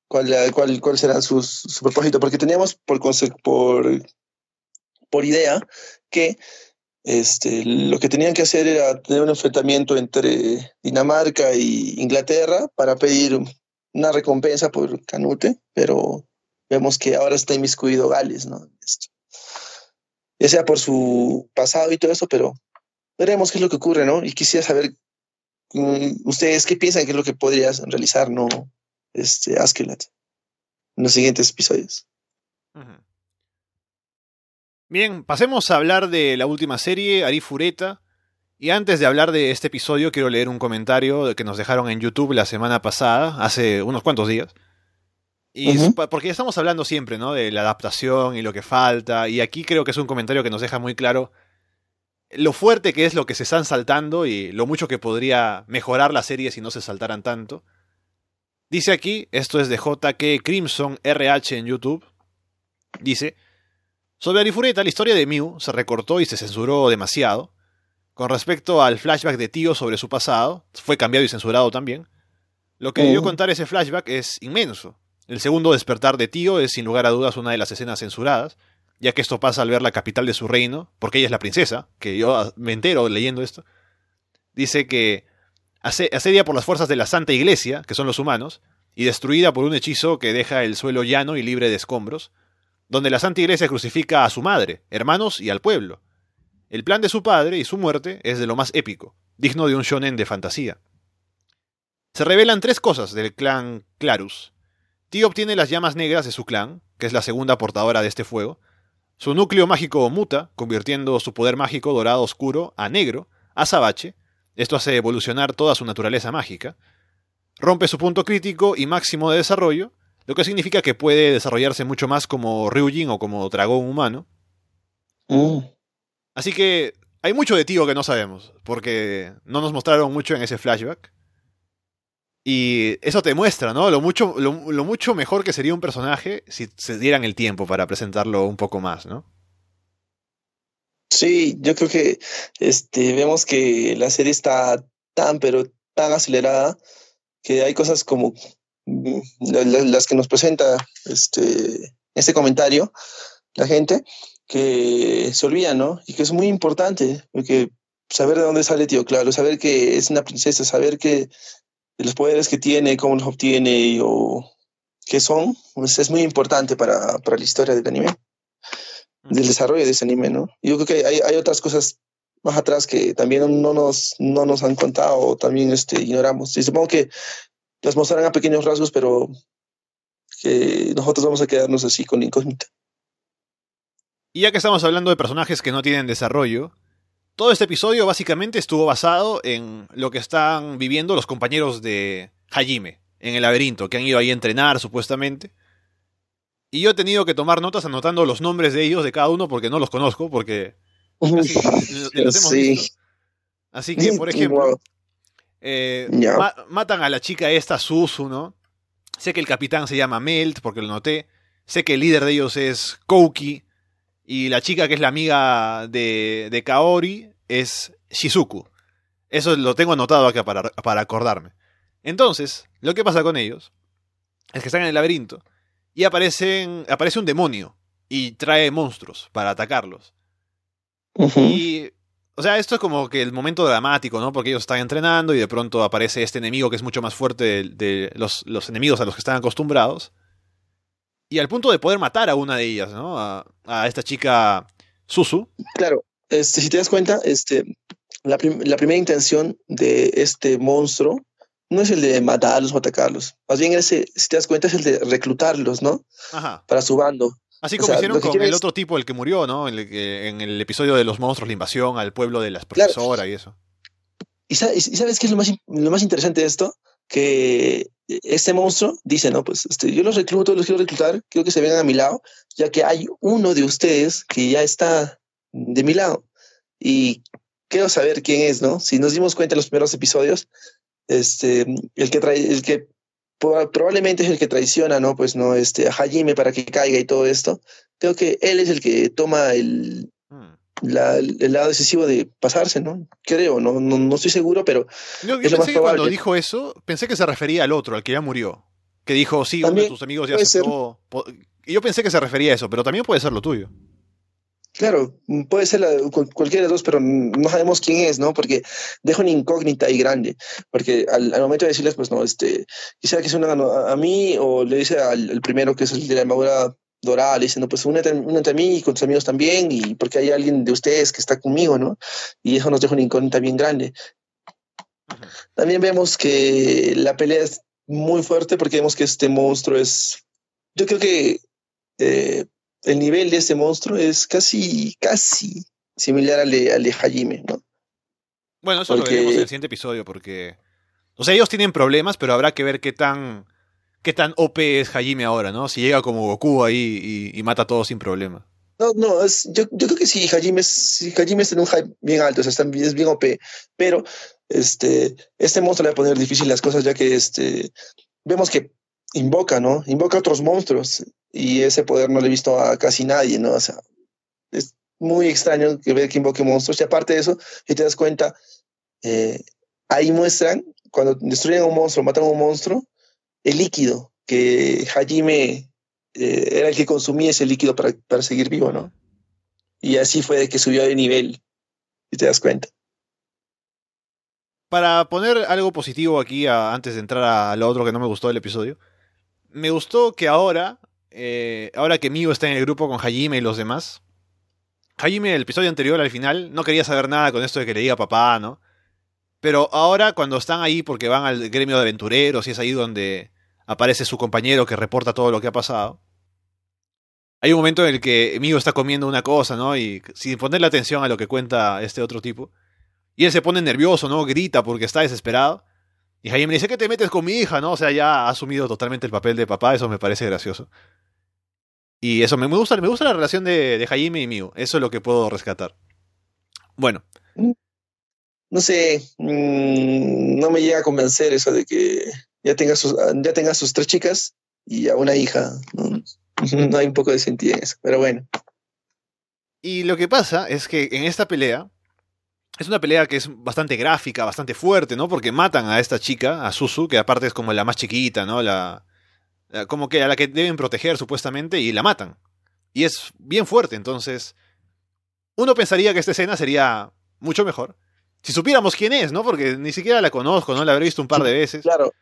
cuál, cuál, cuál será su, su propósito, porque teníamos por, por, por idea que este, lo que tenían que hacer era tener un enfrentamiento entre Dinamarca y Inglaterra para pedir una recompensa por Canute, pero vemos que ahora está inmiscuido Gales, ¿no? Esto. Ya sea por su pasado y todo eso, pero veremos qué es lo que ocurre, ¿no? Y quisiera saber mm, ustedes qué piensan que es lo que podría realizar, ¿no? Este Askeladd en los siguientes episodios. Bien, pasemos a hablar de la última serie, Arifureta. Y antes de hablar de este episodio, quiero leer un comentario que nos dejaron en YouTube la semana pasada, hace unos cuantos días. Y porque estamos hablando siempre, ¿no? De la adaptación y lo que falta. Y aquí creo que es un comentario que nos deja muy claro lo fuerte que es lo que se están saltando y lo mucho que podría mejorar la serie si no se saltaran tanto. Dice aquí, esto es de JK Crimson RH en YouTube. Dice, sobre Arifureta, la historia de Mew se recortó y se censuró demasiado. Con respecto al flashback de Tío sobre su pasado, fue cambiado y censurado también. Lo que dio contar ese flashback es inmenso. El segundo despertar de Tío es sin lugar a dudas una de las escenas censuradas, ya que esto pasa al ver la capital de su reino, porque ella es la princesa, que yo me entero leyendo esto. Dice que asedia por las fuerzas de la Santa Iglesia, que son los humanos, y destruida por un hechizo que deja el suelo llano y libre de escombros, donde la Santa Iglesia crucifica a su madre, hermanos y al pueblo, el plan de su padre y su muerte es de lo más épico, digno de un shonen de fantasía. Se revelan tres cosas del clan Clarus. Tío obtiene las llamas negras de su clan, que es la segunda portadora de este fuego. Su núcleo mágico muta, convirtiendo su poder mágico dorado oscuro a negro, a Sabache. Esto hace evolucionar toda su naturaleza mágica. Rompe su punto crítico y máximo de desarrollo, lo que significa que puede desarrollarse mucho más como Ryujin o como dragón humano. Mm. Así que hay mucho de Tío que no sabemos, porque no nos mostraron mucho en ese flashback. Y eso te muestra, ¿no? Lo mucho, lo, mucho mejor que sería un personaje si se dieran el tiempo para presentarlo un poco más, ¿no? Sí, yo creo que este, vemos que la serie está tan, pero tan acelerada que hay cosas como mm, las que nos presenta este, este comentario la gente, que se olvida, ¿no? Y que es muy importante, porque saber de dónde sale Tío Claro, saber que es una princesa, saber que los poderes que tiene, cómo los obtiene o qué son, pues es muy importante para, para la historia del anime, del desarrollo de ese anime, ¿no? yo creo que hay, hay otras cosas más atrás que también no nos, no nos han contado o también este, ignoramos. Y supongo que las mostrarán a pequeños rasgos, pero que nosotros vamos a quedarnos así con incógnita. Y ya que estamos hablando de personajes que no tienen desarrollo, todo este episodio básicamente estuvo basado en lo que están viviendo los compañeros de Hajime en el laberinto, que han ido ahí a entrenar supuestamente. Y yo he tenido que tomar notas anotando los nombres de ellos, de cada uno, porque no los conozco, porque los hemos visto. Así que, por ejemplo, eh, matan a la chica esta, Susu, ¿no? Sé que el capitán se llama Melt, porque lo noté. Sé que el líder de ellos es Kouki. Y la chica que es la amiga de, de Kaori es Shizuku. Eso lo tengo anotado acá para, para acordarme. Entonces, lo que pasa con ellos es que están en el laberinto y aparecen, aparece un demonio y trae monstruos para atacarlos. Y, o sea, esto es como que el momento dramático, ¿no? Porque ellos están entrenando y de pronto aparece este enemigo que es mucho más fuerte de, los, los, enemigos a los que están acostumbrados y al punto de poder matar a una de ellas, ¿no? A, esta chica Susu. Claro, este, si te das cuenta, este, la, prim- la primera intención de este monstruo no es el de matarlos o atacarlos. Más bien, ese, si te das cuenta, es el de reclutarlos, ¿no? Ajá. Para su bando. Así O como sea, hicieron con el es- otro tipo, el que murió, ¿no? En el, que- en el episodio de los monstruos, la invasión al pueblo de la profesora y eso. ¿Y sa- y sabes qué es lo más, lo más interesante de esto? Que este monstruo dice, no, pues este, yo los recluto, los quiero reclutar, quiero que se vengan a mi lado, ya que hay uno de ustedes que ya está de mi lado. Y quiero saber quién es, ¿no? Si nos dimos cuenta en los primeros episodios, este, el que trae, el que proba- probablemente es el que traiciona, ¿no? Pues no, este, a Hajime para que caiga y todo esto. Creo que él es el que toma el, Hmm. la- el lado decisivo de pasarse, ¿no? Creo, no, no, no estoy seguro, pero Yo, yo Es lo más pensé que cuando dijo eso, pensé que se refería al otro, al que ya murió. Que dijo, sí, uno de También tus amigos ya aceptó. Y yo pensé que se refería a eso, pero también puede ser lo tuyo. Claro, puede ser la- cual- cualquiera de los dos, pero no sabemos quién es, ¿no? Porque deja una incógnita ahí grande, porque al, al momento de decirles, pues no, este, quisiera que se unan a, a mí, o le dice al, al primero que es el de la armadura dorada, le dice, no, pues únete, únete a mí y con tus amigos también, y porque hay alguien de ustedes que está conmigo, ¿no? Y eso nos deja una incógnita bien grande. También vemos que la pelea es muy fuerte porque vemos que este monstruo es. Yo creo que eh, el nivel de este monstruo es casi, casi similar al de, al de Hajime, ¿no? Bueno, eso lo veremos en el siguiente episodio, porque. O sea, ellos tienen problemas, pero habrá que ver qué tan. qué tan OP es Hajime ahora, ¿no? Si llega como Goku ahí y, y mata a todos sin problema. No, no, es, yo, yo creo que sí, Hajime, es, sí, Hajime está en un hype bien alto, o sea, está es bien OP, pero este, este monstruo le va a poner difícil las cosas, ya que este, vemos que invoca, ¿no? Invoca otros monstruos, y ese poder no lo he visto a casi nadie, ¿no? O sea, es muy extraño que ver que invoque monstruos, y aparte de eso, si te das cuenta, eh, ahí muestran, cuando destruyen a un monstruo, matan a un monstruo, el líquido que Hajime eh, era el que consumía ese líquido para, para seguir vivo, ¿no? Y así fue de que subió de nivel, si te das cuenta. Para poner algo positivo aquí, a- antes de entrar a lo otro que no me gustó del episodio, me gustó que ahora, eh, ahora que Migo está en el grupo con Hajime y los demás, Hajime el episodio anterior al final no quería saber nada con esto de que le diga papá, ¿no? Pero ahora cuando están ahí porque van al gremio de aventureros y es ahí donde aparece su compañero que reporta todo lo que ha pasado, hay un momento en el que Migo está comiendo una cosa, ¿no? Y sin ponerle atención a lo que cuenta este otro tipo. Y él se pone nervioso, ¿no? Grita porque está desesperado. Y Jaime le dice que te metes con mi hija, ¿no? O sea, ya ha asumido totalmente el papel de papá, eso me parece gracioso. Y eso me me gusta, me gusta la relación de, de Jaime y Miu. Eso es lo que puedo rescatar. Bueno, No sé, mm, no me llega a convencer eso de que ya tenga sus, ya tenga sus tres chicas y a una hija. No, no hay un poco de sentido en eso, pero bueno. y lo que pasa es que en esta pelea es una pelea que es bastante gráfica, bastante fuerte, ¿no? Porque matan a esta chica, a Susu, que aparte es como la más chiquita, ¿no? La, la- como que a la que deben proteger supuestamente y la matan. Y es bien fuerte, entonces uno pensaría que esta escena sería mucho mejor si supiéramos quién es, ¿no? Porque ni siquiera la conozco, ¿no? La habré visto un par de veces. Claro,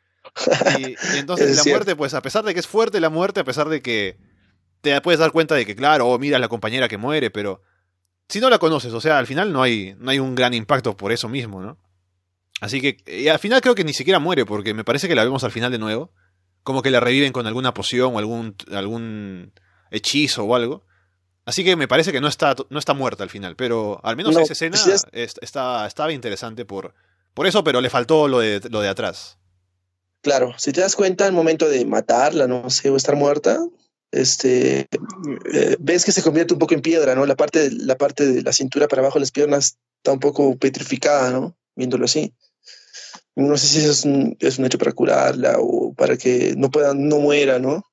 Y, y entonces Es la muerte, pues a pesar de que es fuerte la muerte, a pesar de que te puedes dar cuenta de que, claro, oh, mira la compañera que muere, pero si no la conoces, o sea, al final no hay, no hay un gran impacto por eso mismo, ¿no? Así que y al final creo que ni siquiera muere, porque me parece que la vemos al final de nuevo, como que la reviven con alguna poción o algún, algún hechizo o algo. Así que me parece que no está, no está muerta al final, pero al menos No, esa escena es- está, estaba interesante por, por eso, pero le faltó lo de, lo de atrás. claro. Si te das cuenta, al momento de matarla, no sé, o estar muerta, este, eh, ves que se convierte un poco en piedra, ¿no? La parte, la parte de la cintura para abajo las piernas está un poco petrificada, ¿no? Viéndolo así. No sé si eso es un, es un hecho para curarla o para que no pueda, no muera, ¿no?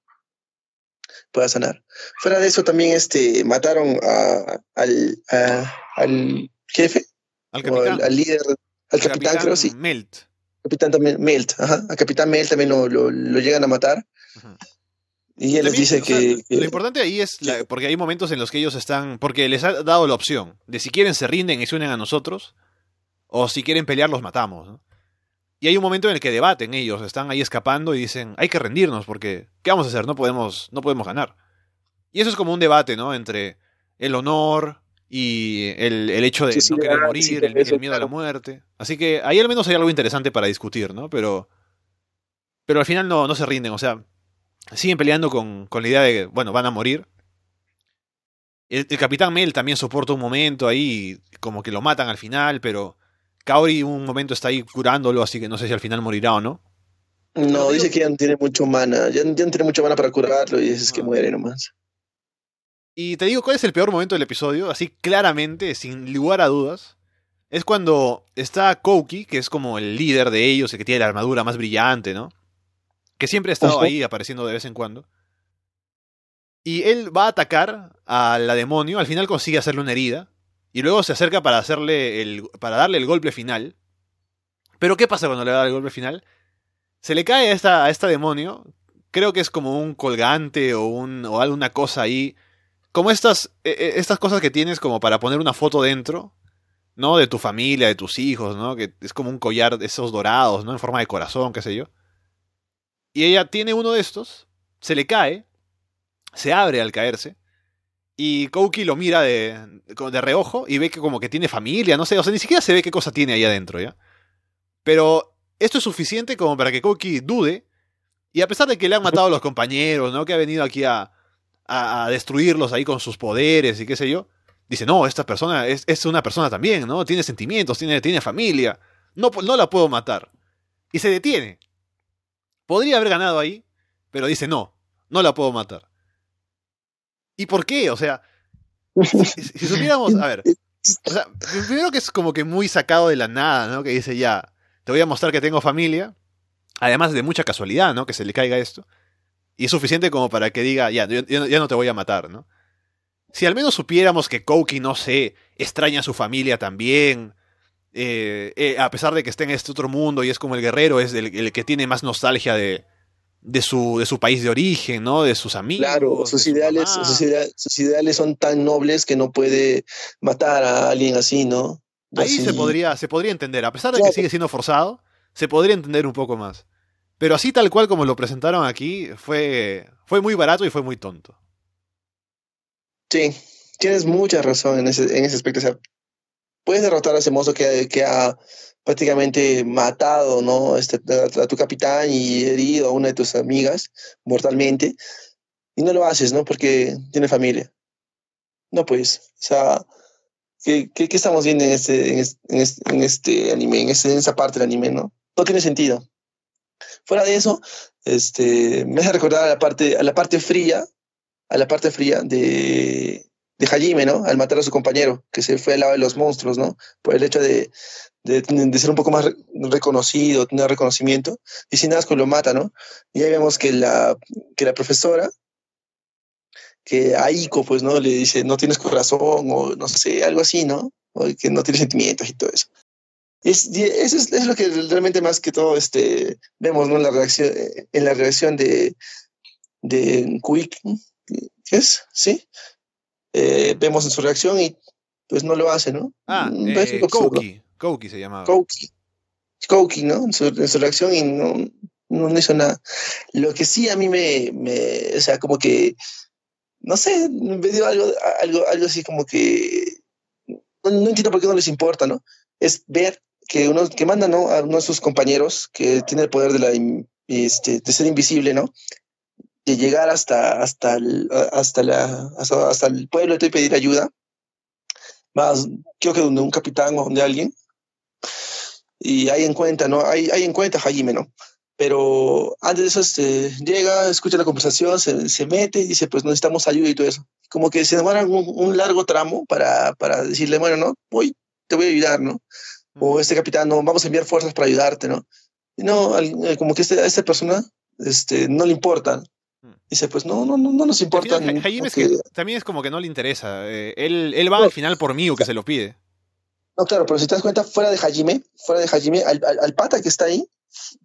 Pueda sanar. Fuera de eso, también este, mataron a- al, a- al jefe, Al capitán. al, al líder, al capitán, creo, sí. Melt. Capitán también, Melt, ajá. A Capitán Melt también lo, lo, lo llegan a matar. Ujú. Y él dice que, que- Lo importante ahí es, la- porque hay momentos en los que ellos están, porque les ha dado la opción de si quieren se rinden y se unen a nosotros, o si quieren pelear los matamos. ¿no? Y hay un momento en el que debaten ellos, están ahí escapando y dicen, hay que rendirnos porque, ¿qué vamos a hacer? No podemos, no podemos ganar. Y eso es como un debate, ¿no? Entre el honor y el, el hecho de Sí, sí, no querer morir, sí, el, el miedo a la muerte. Así que ahí al menos hay algo interesante para discutir, ¿no? Pero, pero al final no, no se rinden, o sea, siguen peleando con, con la idea de que, bueno, van a morir. El, el capitán Mel también soporta un momento ahí, como que lo matan al final, pero Kaori un momento está ahí curándolo, así que no sé si al final morirá o no. No, dice que ya no tiene mucho mana, ya, ya no tiene mucho mana para curarlo y es que Ah. muere nomás. Y te digo, ¿cuál es el peor momento del episodio? Así claramente, sin lugar a dudas. Es cuando está Kouki, que es como el líder de ellos, el que tiene la armadura más brillante, ¿no? Que siempre ha estado ahí apareciendo de vez en cuando. Y él va a atacar a la demonio, al final consigue hacerle una herida. Y luego se acerca para hacerle el. para darle el golpe final. Pero ¿qué pasa cuando le da el golpe final? Se le cae a esta, a esta demonio. Creo que es como un colgante o, un, o alguna cosa ahí como estas, eh, eh, estas cosas que tienes como para poner una foto dentro, ¿no? De tu familia, de tus hijos, ¿no? Que es como un collar de esos dorados, ¿no? En forma de corazón, qué sé yo. Y ella tiene uno de estos, se le cae, se abre al caerse, y Kouki lo mira de, de reojo y ve que como que tiene familia, no sé, o sea, ni siquiera se ve qué cosa tiene ahí adentro, ¿ya? Pero esto es suficiente como para que Kouki dude, y a pesar de que le han matado a los compañeros, ¿no? Que ha venido aquí a, a, a destruirlos ahí con sus poderes y qué sé yo. Dice, no, esta persona es, es una persona también, ¿no? Tiene sentimientos, tiene, tiene familia. No, no la puedo matar. Y se detiene. Podría haber ganado ahí, pero dice, no, no la puedo matar. ¿Y por qué? O sea, si, supiéramos, a ver, primero que es como que muy sacado de la nada, ¿no? Que dice, ya, te voy a mostrar que tengo familia. Además de mucha casualidad, ¿no? Que se le caiga esto. Y es suficiente como para que diga, ya, ya no te voy a matar, ¿no? Si al menos supiéramos que Kouki, no sé, extraña a su familia también, eh, eh, a pesar de que esté en este otro mundo y es como el guerrero, es el, el que tiene más nostalgia de, de, su, de su país de origen, ¿no? De sus amigos. Claro, sus de su ideales, sus, idea- sus ideales son tan nobles que no puede matar a alguien así, ¿no? Ahí Así. se podría, se podría entender, a pesar de Claro. que sigue siendo forzado, se podría entender un poco más. Pero así tal cual como lo presentaron aquí, fue, fue muy barato y fue muy tonto. Sí, tienes mucha razón en ese, en ese aspecto. O sea, puedes derrotar a ese mozo que, que ha prácticamente matado, ¿no? Este, a, a tu capitán y herido a una de tus amigas mortalmente. Y no lo haces, ¿no? Porque tiene familia. No, pues, o sea, ¿qué, qué, qué estamos viendo en este, en este, en este, anime, en, este- en esa parte del anime, ¿no? No tiene sentido. Fuera de eso, este, me hace recordar a la parte, a la parte fría, a la parte fría de, de Hajime, ¿no? Al matar a su compañero, que se fue al lado de los monstruos, ¿no? Por el hecho de, de, ser un poco más re- reconocido, tener reconocimiento, y sin asco lo mata, ¿no? Y ahí vemos que la, que la profesora, que a pues, ¿no? Le dice, no tienes corazón, o no sé, algo así, ¿no? O que no tienes sentimientos y todo eso. Es, eso es, lo que realmente más que todo este, vemos, ¿no? En la reacción, en la reacción de, de Quick, ¿qué es? ¿Sí? Eh, vemos en su reacción y pues no lo hace, ¿no? Ah, eh. Kouki. Kouki se llamaba. Kouki. Kouki, ¿no? En su, en su reacción y no, no, hizo nada. Lo que sí a mí me, me, o sea, como que, no sé, me dio algo, algo, algo así como que, no, no entiendo por qué no les importa, ¿no? Es ver que uno, que manda, ¿no? A uno de sus compañeros que tiene el poder de la, este, de ser invisible, ¿no? De llegar hasta, hasta, el, hasta, la, hasta, hasta el pueblo y pedir ayuda. Más, creo que donde un capitán o donde alguien y ahí en cuenta, ¿no? Hay, hay en cuenta Hajime, ¿no? Pero antes de eso, este, llega, escucha la conversación, se, se mete y dice, pues necesitamos ayuda y todo eso. Como que se demoran un, un largo tramo para, para decirle, bueno, no, voy, te voy a ayudar, ¿no? O este capitán, no, vamos a enviar fuerzas para ayudarte, ¿no? Y no, eh, como que este, a esta persona este, no le importa. Dice, pues no, no, no, no nos importa. final, es que también es como que no le interesa. eh, él, él va No. al final por mí o que se lo pide. No, claro, pero si te das cuenta, fuera de Hajime, fuera de Hajime, al, al, al pata que está ahí,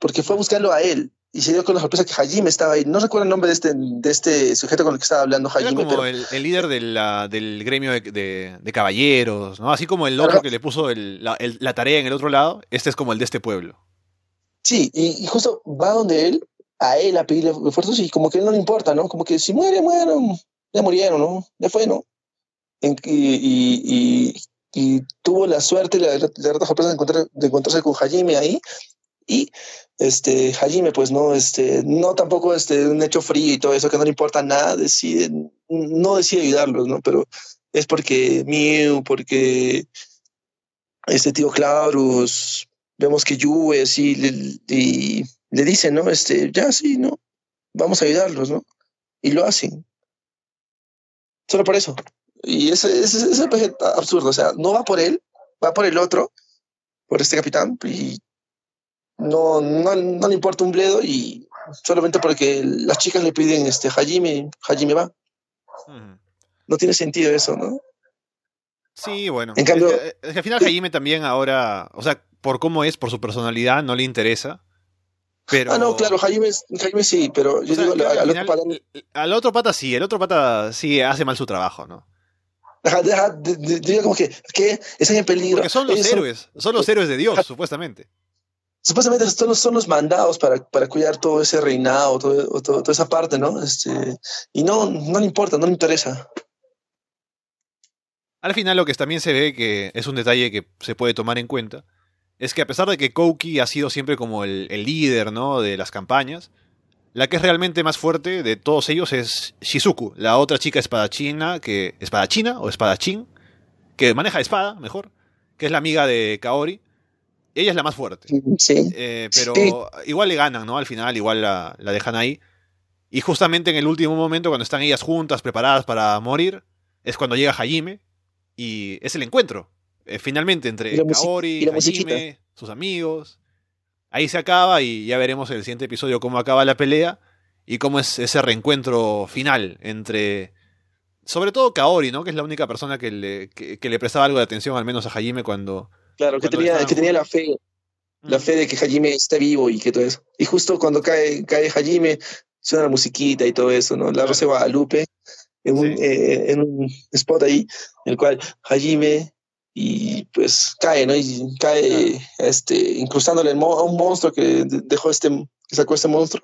porque fue a buscarlo a él y se dio con la sorpresa que Hajime estaba ahí. No recuerdo el nombre de este, de este sujeto con el que estaba hablando Era Hajime, como pero el, el líder de la- del gremio de, de- de caballeros, ¿no? Así como el otro Ajá. que le puso el- la, el- la tarea en el otro lado, este es como el de este pueblo. sí, y, y justo va donde él, a él a pedirle esfuerzos y como que no le importa, ¿no? Como que si muere, mueren, ya murieron, ¿no? Ya fue, ¿no? y, tuvo la suerte, la, la, sorpresa de, encontrar, de encontrarse con Hajime ahí. Y este Hajime, pues no, este, no tampoco este, un hecho frío y todo eso, que no le importa nada, decide, no decide ayudarlos, ¿no? Pero es porque Mew, porque este tío Clarus, vemos que Yue, así, y le dicen, ¿no? Este, ya sí, ¿no? Vamos a ayudarlos, ¿no? Y lo hacen. Solo por eso. Y ese, ese, ese es absurdo. O sea, no va por él, va por el otro, por este capitán, y no, no, no le importa un bledo y solamente porque las chicas le piden este Hajime, Hajime va. No tiene sentido eso, ¿no? Sí, bueno. En cambio, es que, al final Hajime también ahora, o sea, por cómo es, por su personalidad, no le interesa. Pero... Ah, no, claro, Jaime, Jaime sí, pero yo digo, al, otro pata... al otro pata sí, el otro pata sí hace mal su trabajo, ¿no? Deja, digo como que, que están en peligro. Porque son los héroes, son, los héroes de Dios, supuestamente. Supuestamente son los, son los mandados para, para cuidar todo ese reinado, todo, toda esa parte, ¿no? Este, y no, no le importa, no le interesa. Al final lo que también se ve que es un detalle que se puede tomar en cuenta es que a pesar de que Kouki ha sido siempre como el, líder ¿no? de las campañas, la que es realmente más fuerte de todos ellos es Shizuku, la otra chica espadachina, que espadachina o espadachín, que maneja espada, mejor, que es la amiga de Kaori. Ella es la más fuerte. Sí. Eh, pero igual le ganan, ¿no? Al final, igual la, la dejan ahí. Y justamente en el último momento, cuando están ellas juntas, preparadas para morir, es cuando llega Hajime y es el encuentro. Eh, finalmente entre Kaori, Hajime, sus amigos. Ahí se acaba y ya veremos en el siguiente episodio cómo acaba la pelea y cómo es ese reencuentro final entre sobre todo Kaori, ¿no? Que es la única persona que le, que, le prestaba algo de atención, al menos a Hajime, cuando. Claro, que, tenía, que tenía la fe. La mm. fe de que Hajime está vivo y que todo eso. Y justo cuando cae, cae Hajime, suena la musiquita y todo eso, ¿no? La Rosa Guadalupe, en un, eh, en un spot ahí, en el cual Hajime y pues cae, ¿no? Y cae este, incrustándole a un monstruo que dejó este, que sacó este monstruo.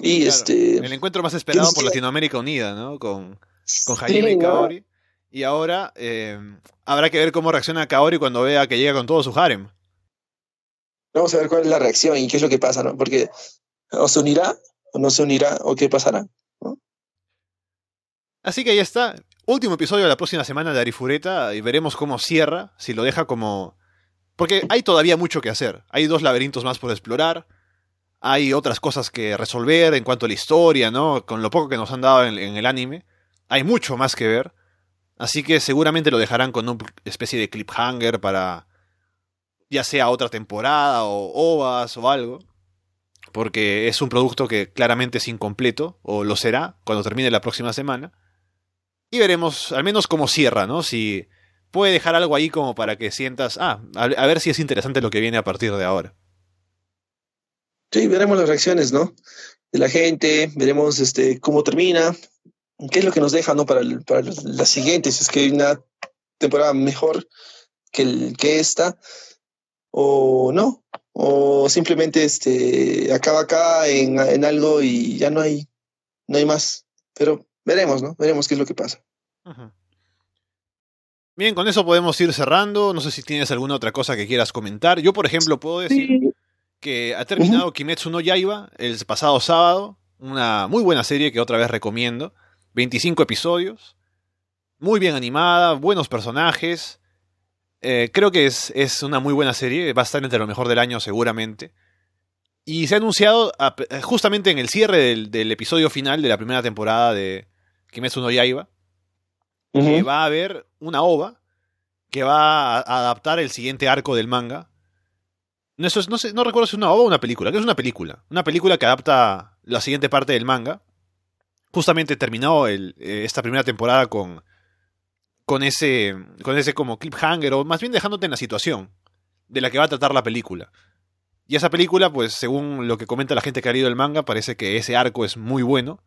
Y este. El encuentro más esperado por Latinoamérica Unida, ¿no? Con, con Jaime y Kaori. Y ahora eh, habrá que ver cómo reacciona Kaori cuando vea que llega con todo su harem. Vamos a ver cuál es la reacción y qué es lo que pasa, ¿no? Porque o se unirá, o no se unirá, o qué pasará. Así que ahí está. Último episodio de la próxima semana de Arifureta y veremos cómo cierra, si lo deja como... Porque hay todavía mucho que hacer. Hay dos laberintos más por explorar. Hay otras cosas que resolver en cuanto a la historia, ¿no? Con lo poco que nos han dado en, el anime. Hay mucho más que ver. Así que seguramente lo dejarán con una especie de cliffhanger para ya sea otra temporada o ovas o algo. Porque es un producto que claramente es incompleto, o lo será cuando termine la próxima semana. Y veremos al menos cómo cierra, ¿no? Si puede dejar algo ahí como para que sientas, ah, a, ver si es interesante lo que viene a partir de ahora. Sí, veremos las reacciones, ¿no? De la gente, veremos este cómo termina, qué es lo que nos deja, ¿no? Para, para la siguiente, si es que hay una temporada mejor que, el, que esta, o no, o simplemente este acaba acá en, en algo y ya no hay, no hay más. Pero veremos, ¿no? Veremos qué es lo que pasa. Bien, con eso podemos ir cerrando. No sé si tienes alguna otra cosa que quieras comentar. Yo, por ejemplo, puedo decir que ha terminado Kimetsu no Yaiba el pasado sábado. Una muy buena serie que otra vez recomiendo. 25 episodios. Muy bien animada, buenos personajes. Eh, creo que es, es, una muy buena serie. Va a estar entre lo mejor del año seguramente. Y se ha anunciado justamente en el cierre del episodio final de la primera temporada de, Kimetsu no Yaiba, que va a haber una ova que va a adaptar el siguiente arco del manga. No, no, sé, no recuerdo si es una ova o una película, que es una película. Una película que adapta la siguiente parte del manga. Justamente terminó el, eh, esta primera temporada con, con, ese, con ese como cliffhanger, o más bien dejándote en la situación de la que va a tratar la película. Y esa película, pues según lo que comenta la gente que ha leído el manga, parece que ese arco es muy bueno.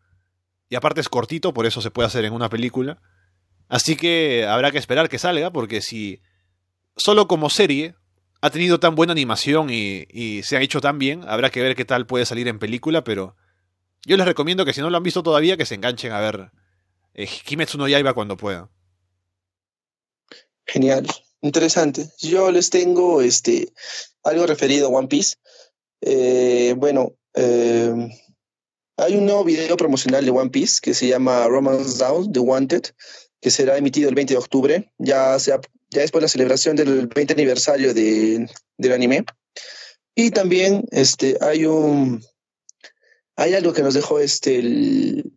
Y aparte es cortito, por eso se puede hacer en una película. Así que habrá que esperar que salga, porque si solo como serie ha tenido tan buena animación y, se ha hecho tan bien, habrá que ver qué tal puede salir en película, pero yo les recomiendo que si no lo han visto todavía, que se enganchen a ver eh, Kimetsu no Yaiba cuando puedan. Genial, interesante. Yo les tengo este algo referido a One Piece. Eh, bueno, eh, hay un nuevo video promocional de One Piece que se llama Romance Down, The Wanted, que será emitido el 20 de octubre, ya, sea, ya es por la celebración del 20 aniversario de, del anime. Y también este, hay un hay algo que nos dejó este el,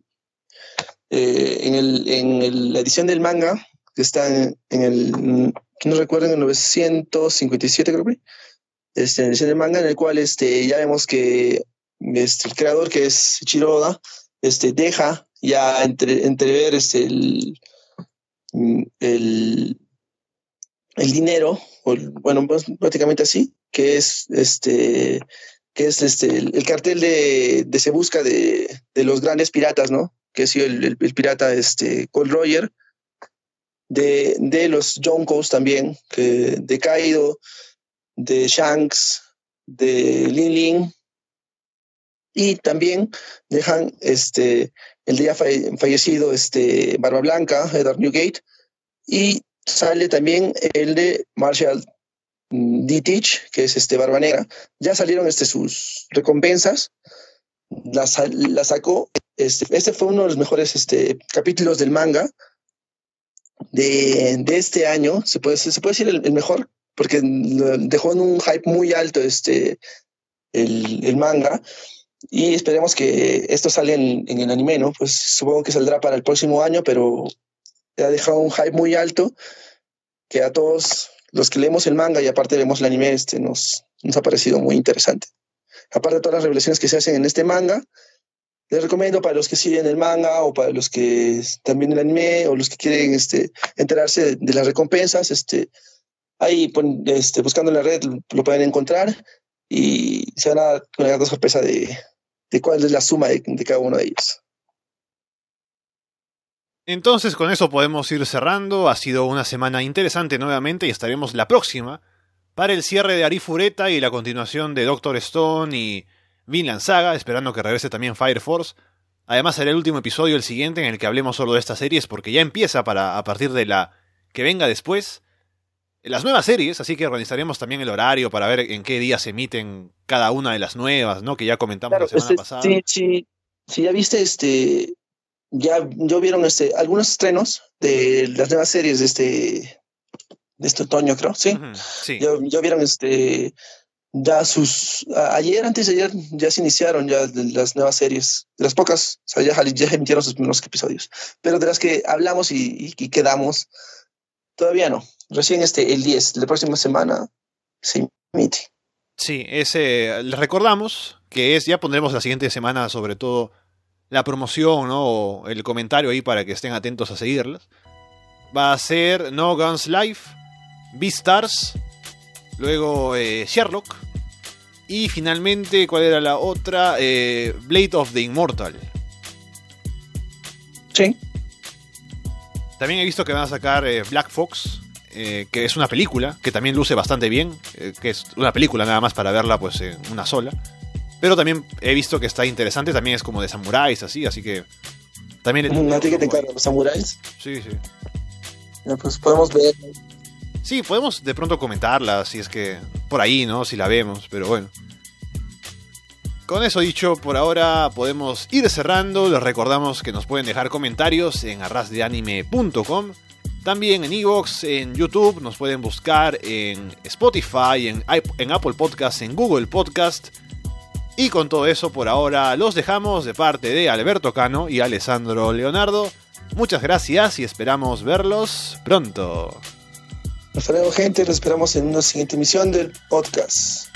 eh, en, el, en la edición del manga, que está en, el, no recuerdo, en el 957 creo que, este, en la edición del manga, en el cual este, ya vemos que este, el creador, que es Chiroda, este, deja ya entre, entrever este, el, el, el dinero, bueno, pues, prácticamente así, que es este que es este el, cartel de, de, se busca de, de, los grandes piratas, ¿no? Que ha sido el, el, pirata este Cole Roger, de, de los Jonkos también, que de Kaido, de Shanks, de Lin Lin, y también dejan este el día fallecido este Barba Blanca, Edward Newgate, y sale también el de Marshall D-Teach, que es este Barba Negra. Ya salieron este, sus recompensas, la, la sacó. Este, este fue uno de los mejores este, capítulos del manga de, de este año. Se puede, se puede decir el, el mejor, porque dejó en un hype muy alto este, el, el manga. Y esperemos que esto salga en, en, el anime, ¿no? Pues supongo que saldrá para el próximo año, pero ha dejado un hype muy alto que a todos los que leemos el manga y aparte leemos el anime, este, nos, nos ha parecido muy interesante. Aparte de todas las revelaciones que se hacen en este manga, les recomiendo para los que siguen el manga o para los que también el anime o los que quieren este, enterarse de, las recompensas, este, ahí este, buscando en la red lo pueden encontrar y se van a dar una gran sorpresa de, de cuál es la suma de, cada uno de ellos. Entonces con eso podemos ir cerrando. Ha sido una semana interesante nuevamente y estaremos la próxima para el cierre de Arifureta y la continuación de Doctor Stone y Vinland Saga, esperando que regrese también Fire Force. Además será el último episodio el siguiente en el que hablemos solo de estas series porque ya empieza para a partir de la que venga después las nuevas series, así que organizaremos también el horario para ver en qué día se emiten cada una de las nuevas, ¿no? Que ya comentamos la semana este, pasada. Sí, sí, sí, ya viste este ya, yo vieron este, algunos estrenos de las nuevas series de este, de este otoño, creo, ¿sí? sí. Ya, vieron este, ya sus, ayer, antes de ayer, ya se iniciaron ya las nuevas series, de las pocas, o sea, ya, ya emitieron sus primeros episodios, pero de las que hablamos y, y, quedamos, todavía no. Recién este, el 10 de la próxima semana se emite. Sí, ese, les recordamos que es, ya pondremos la siguiente semana sobre todo la promoción ¿no? o el comentario ahí para que estén atentos a seguirlas. Va a ser No Guns Life, Beastars, luego eh, Sherlock y finalmente, ¿cuál era la otra? Eh, Blade of the Immortal. Sí. También he visto que van a sacar eh, Black Fox, que es una película, que también luce bastante bien, que es una película nada más para verla pues en una sola. Pero también he visto que está interesante, también es como de samuráis, así, así que. También. ¿No te los samuráis? Sí, sí. Pues podemos ver. Sí, podemos de pronto comentarla, si es que. Por ahí, ¿no? Si la vemos, pero bueno. Con eso dicho, por ahora podemos ir cerrando. Les recordamos que nos pueden dejar comentarios en arrasdeanime.com. También en Evox, en YouTube, nos pueden buscar en Spotify, en, Apple Podcast, en Google Podcast. Y con todo eso, por ahora los dejamos de parte de Alberto Cano y Alessandro Leonardo. Muchas gracias y esperamos verlos pronto. Hasta luego, gente. Los esperamos en una siguiente emisión del podcast.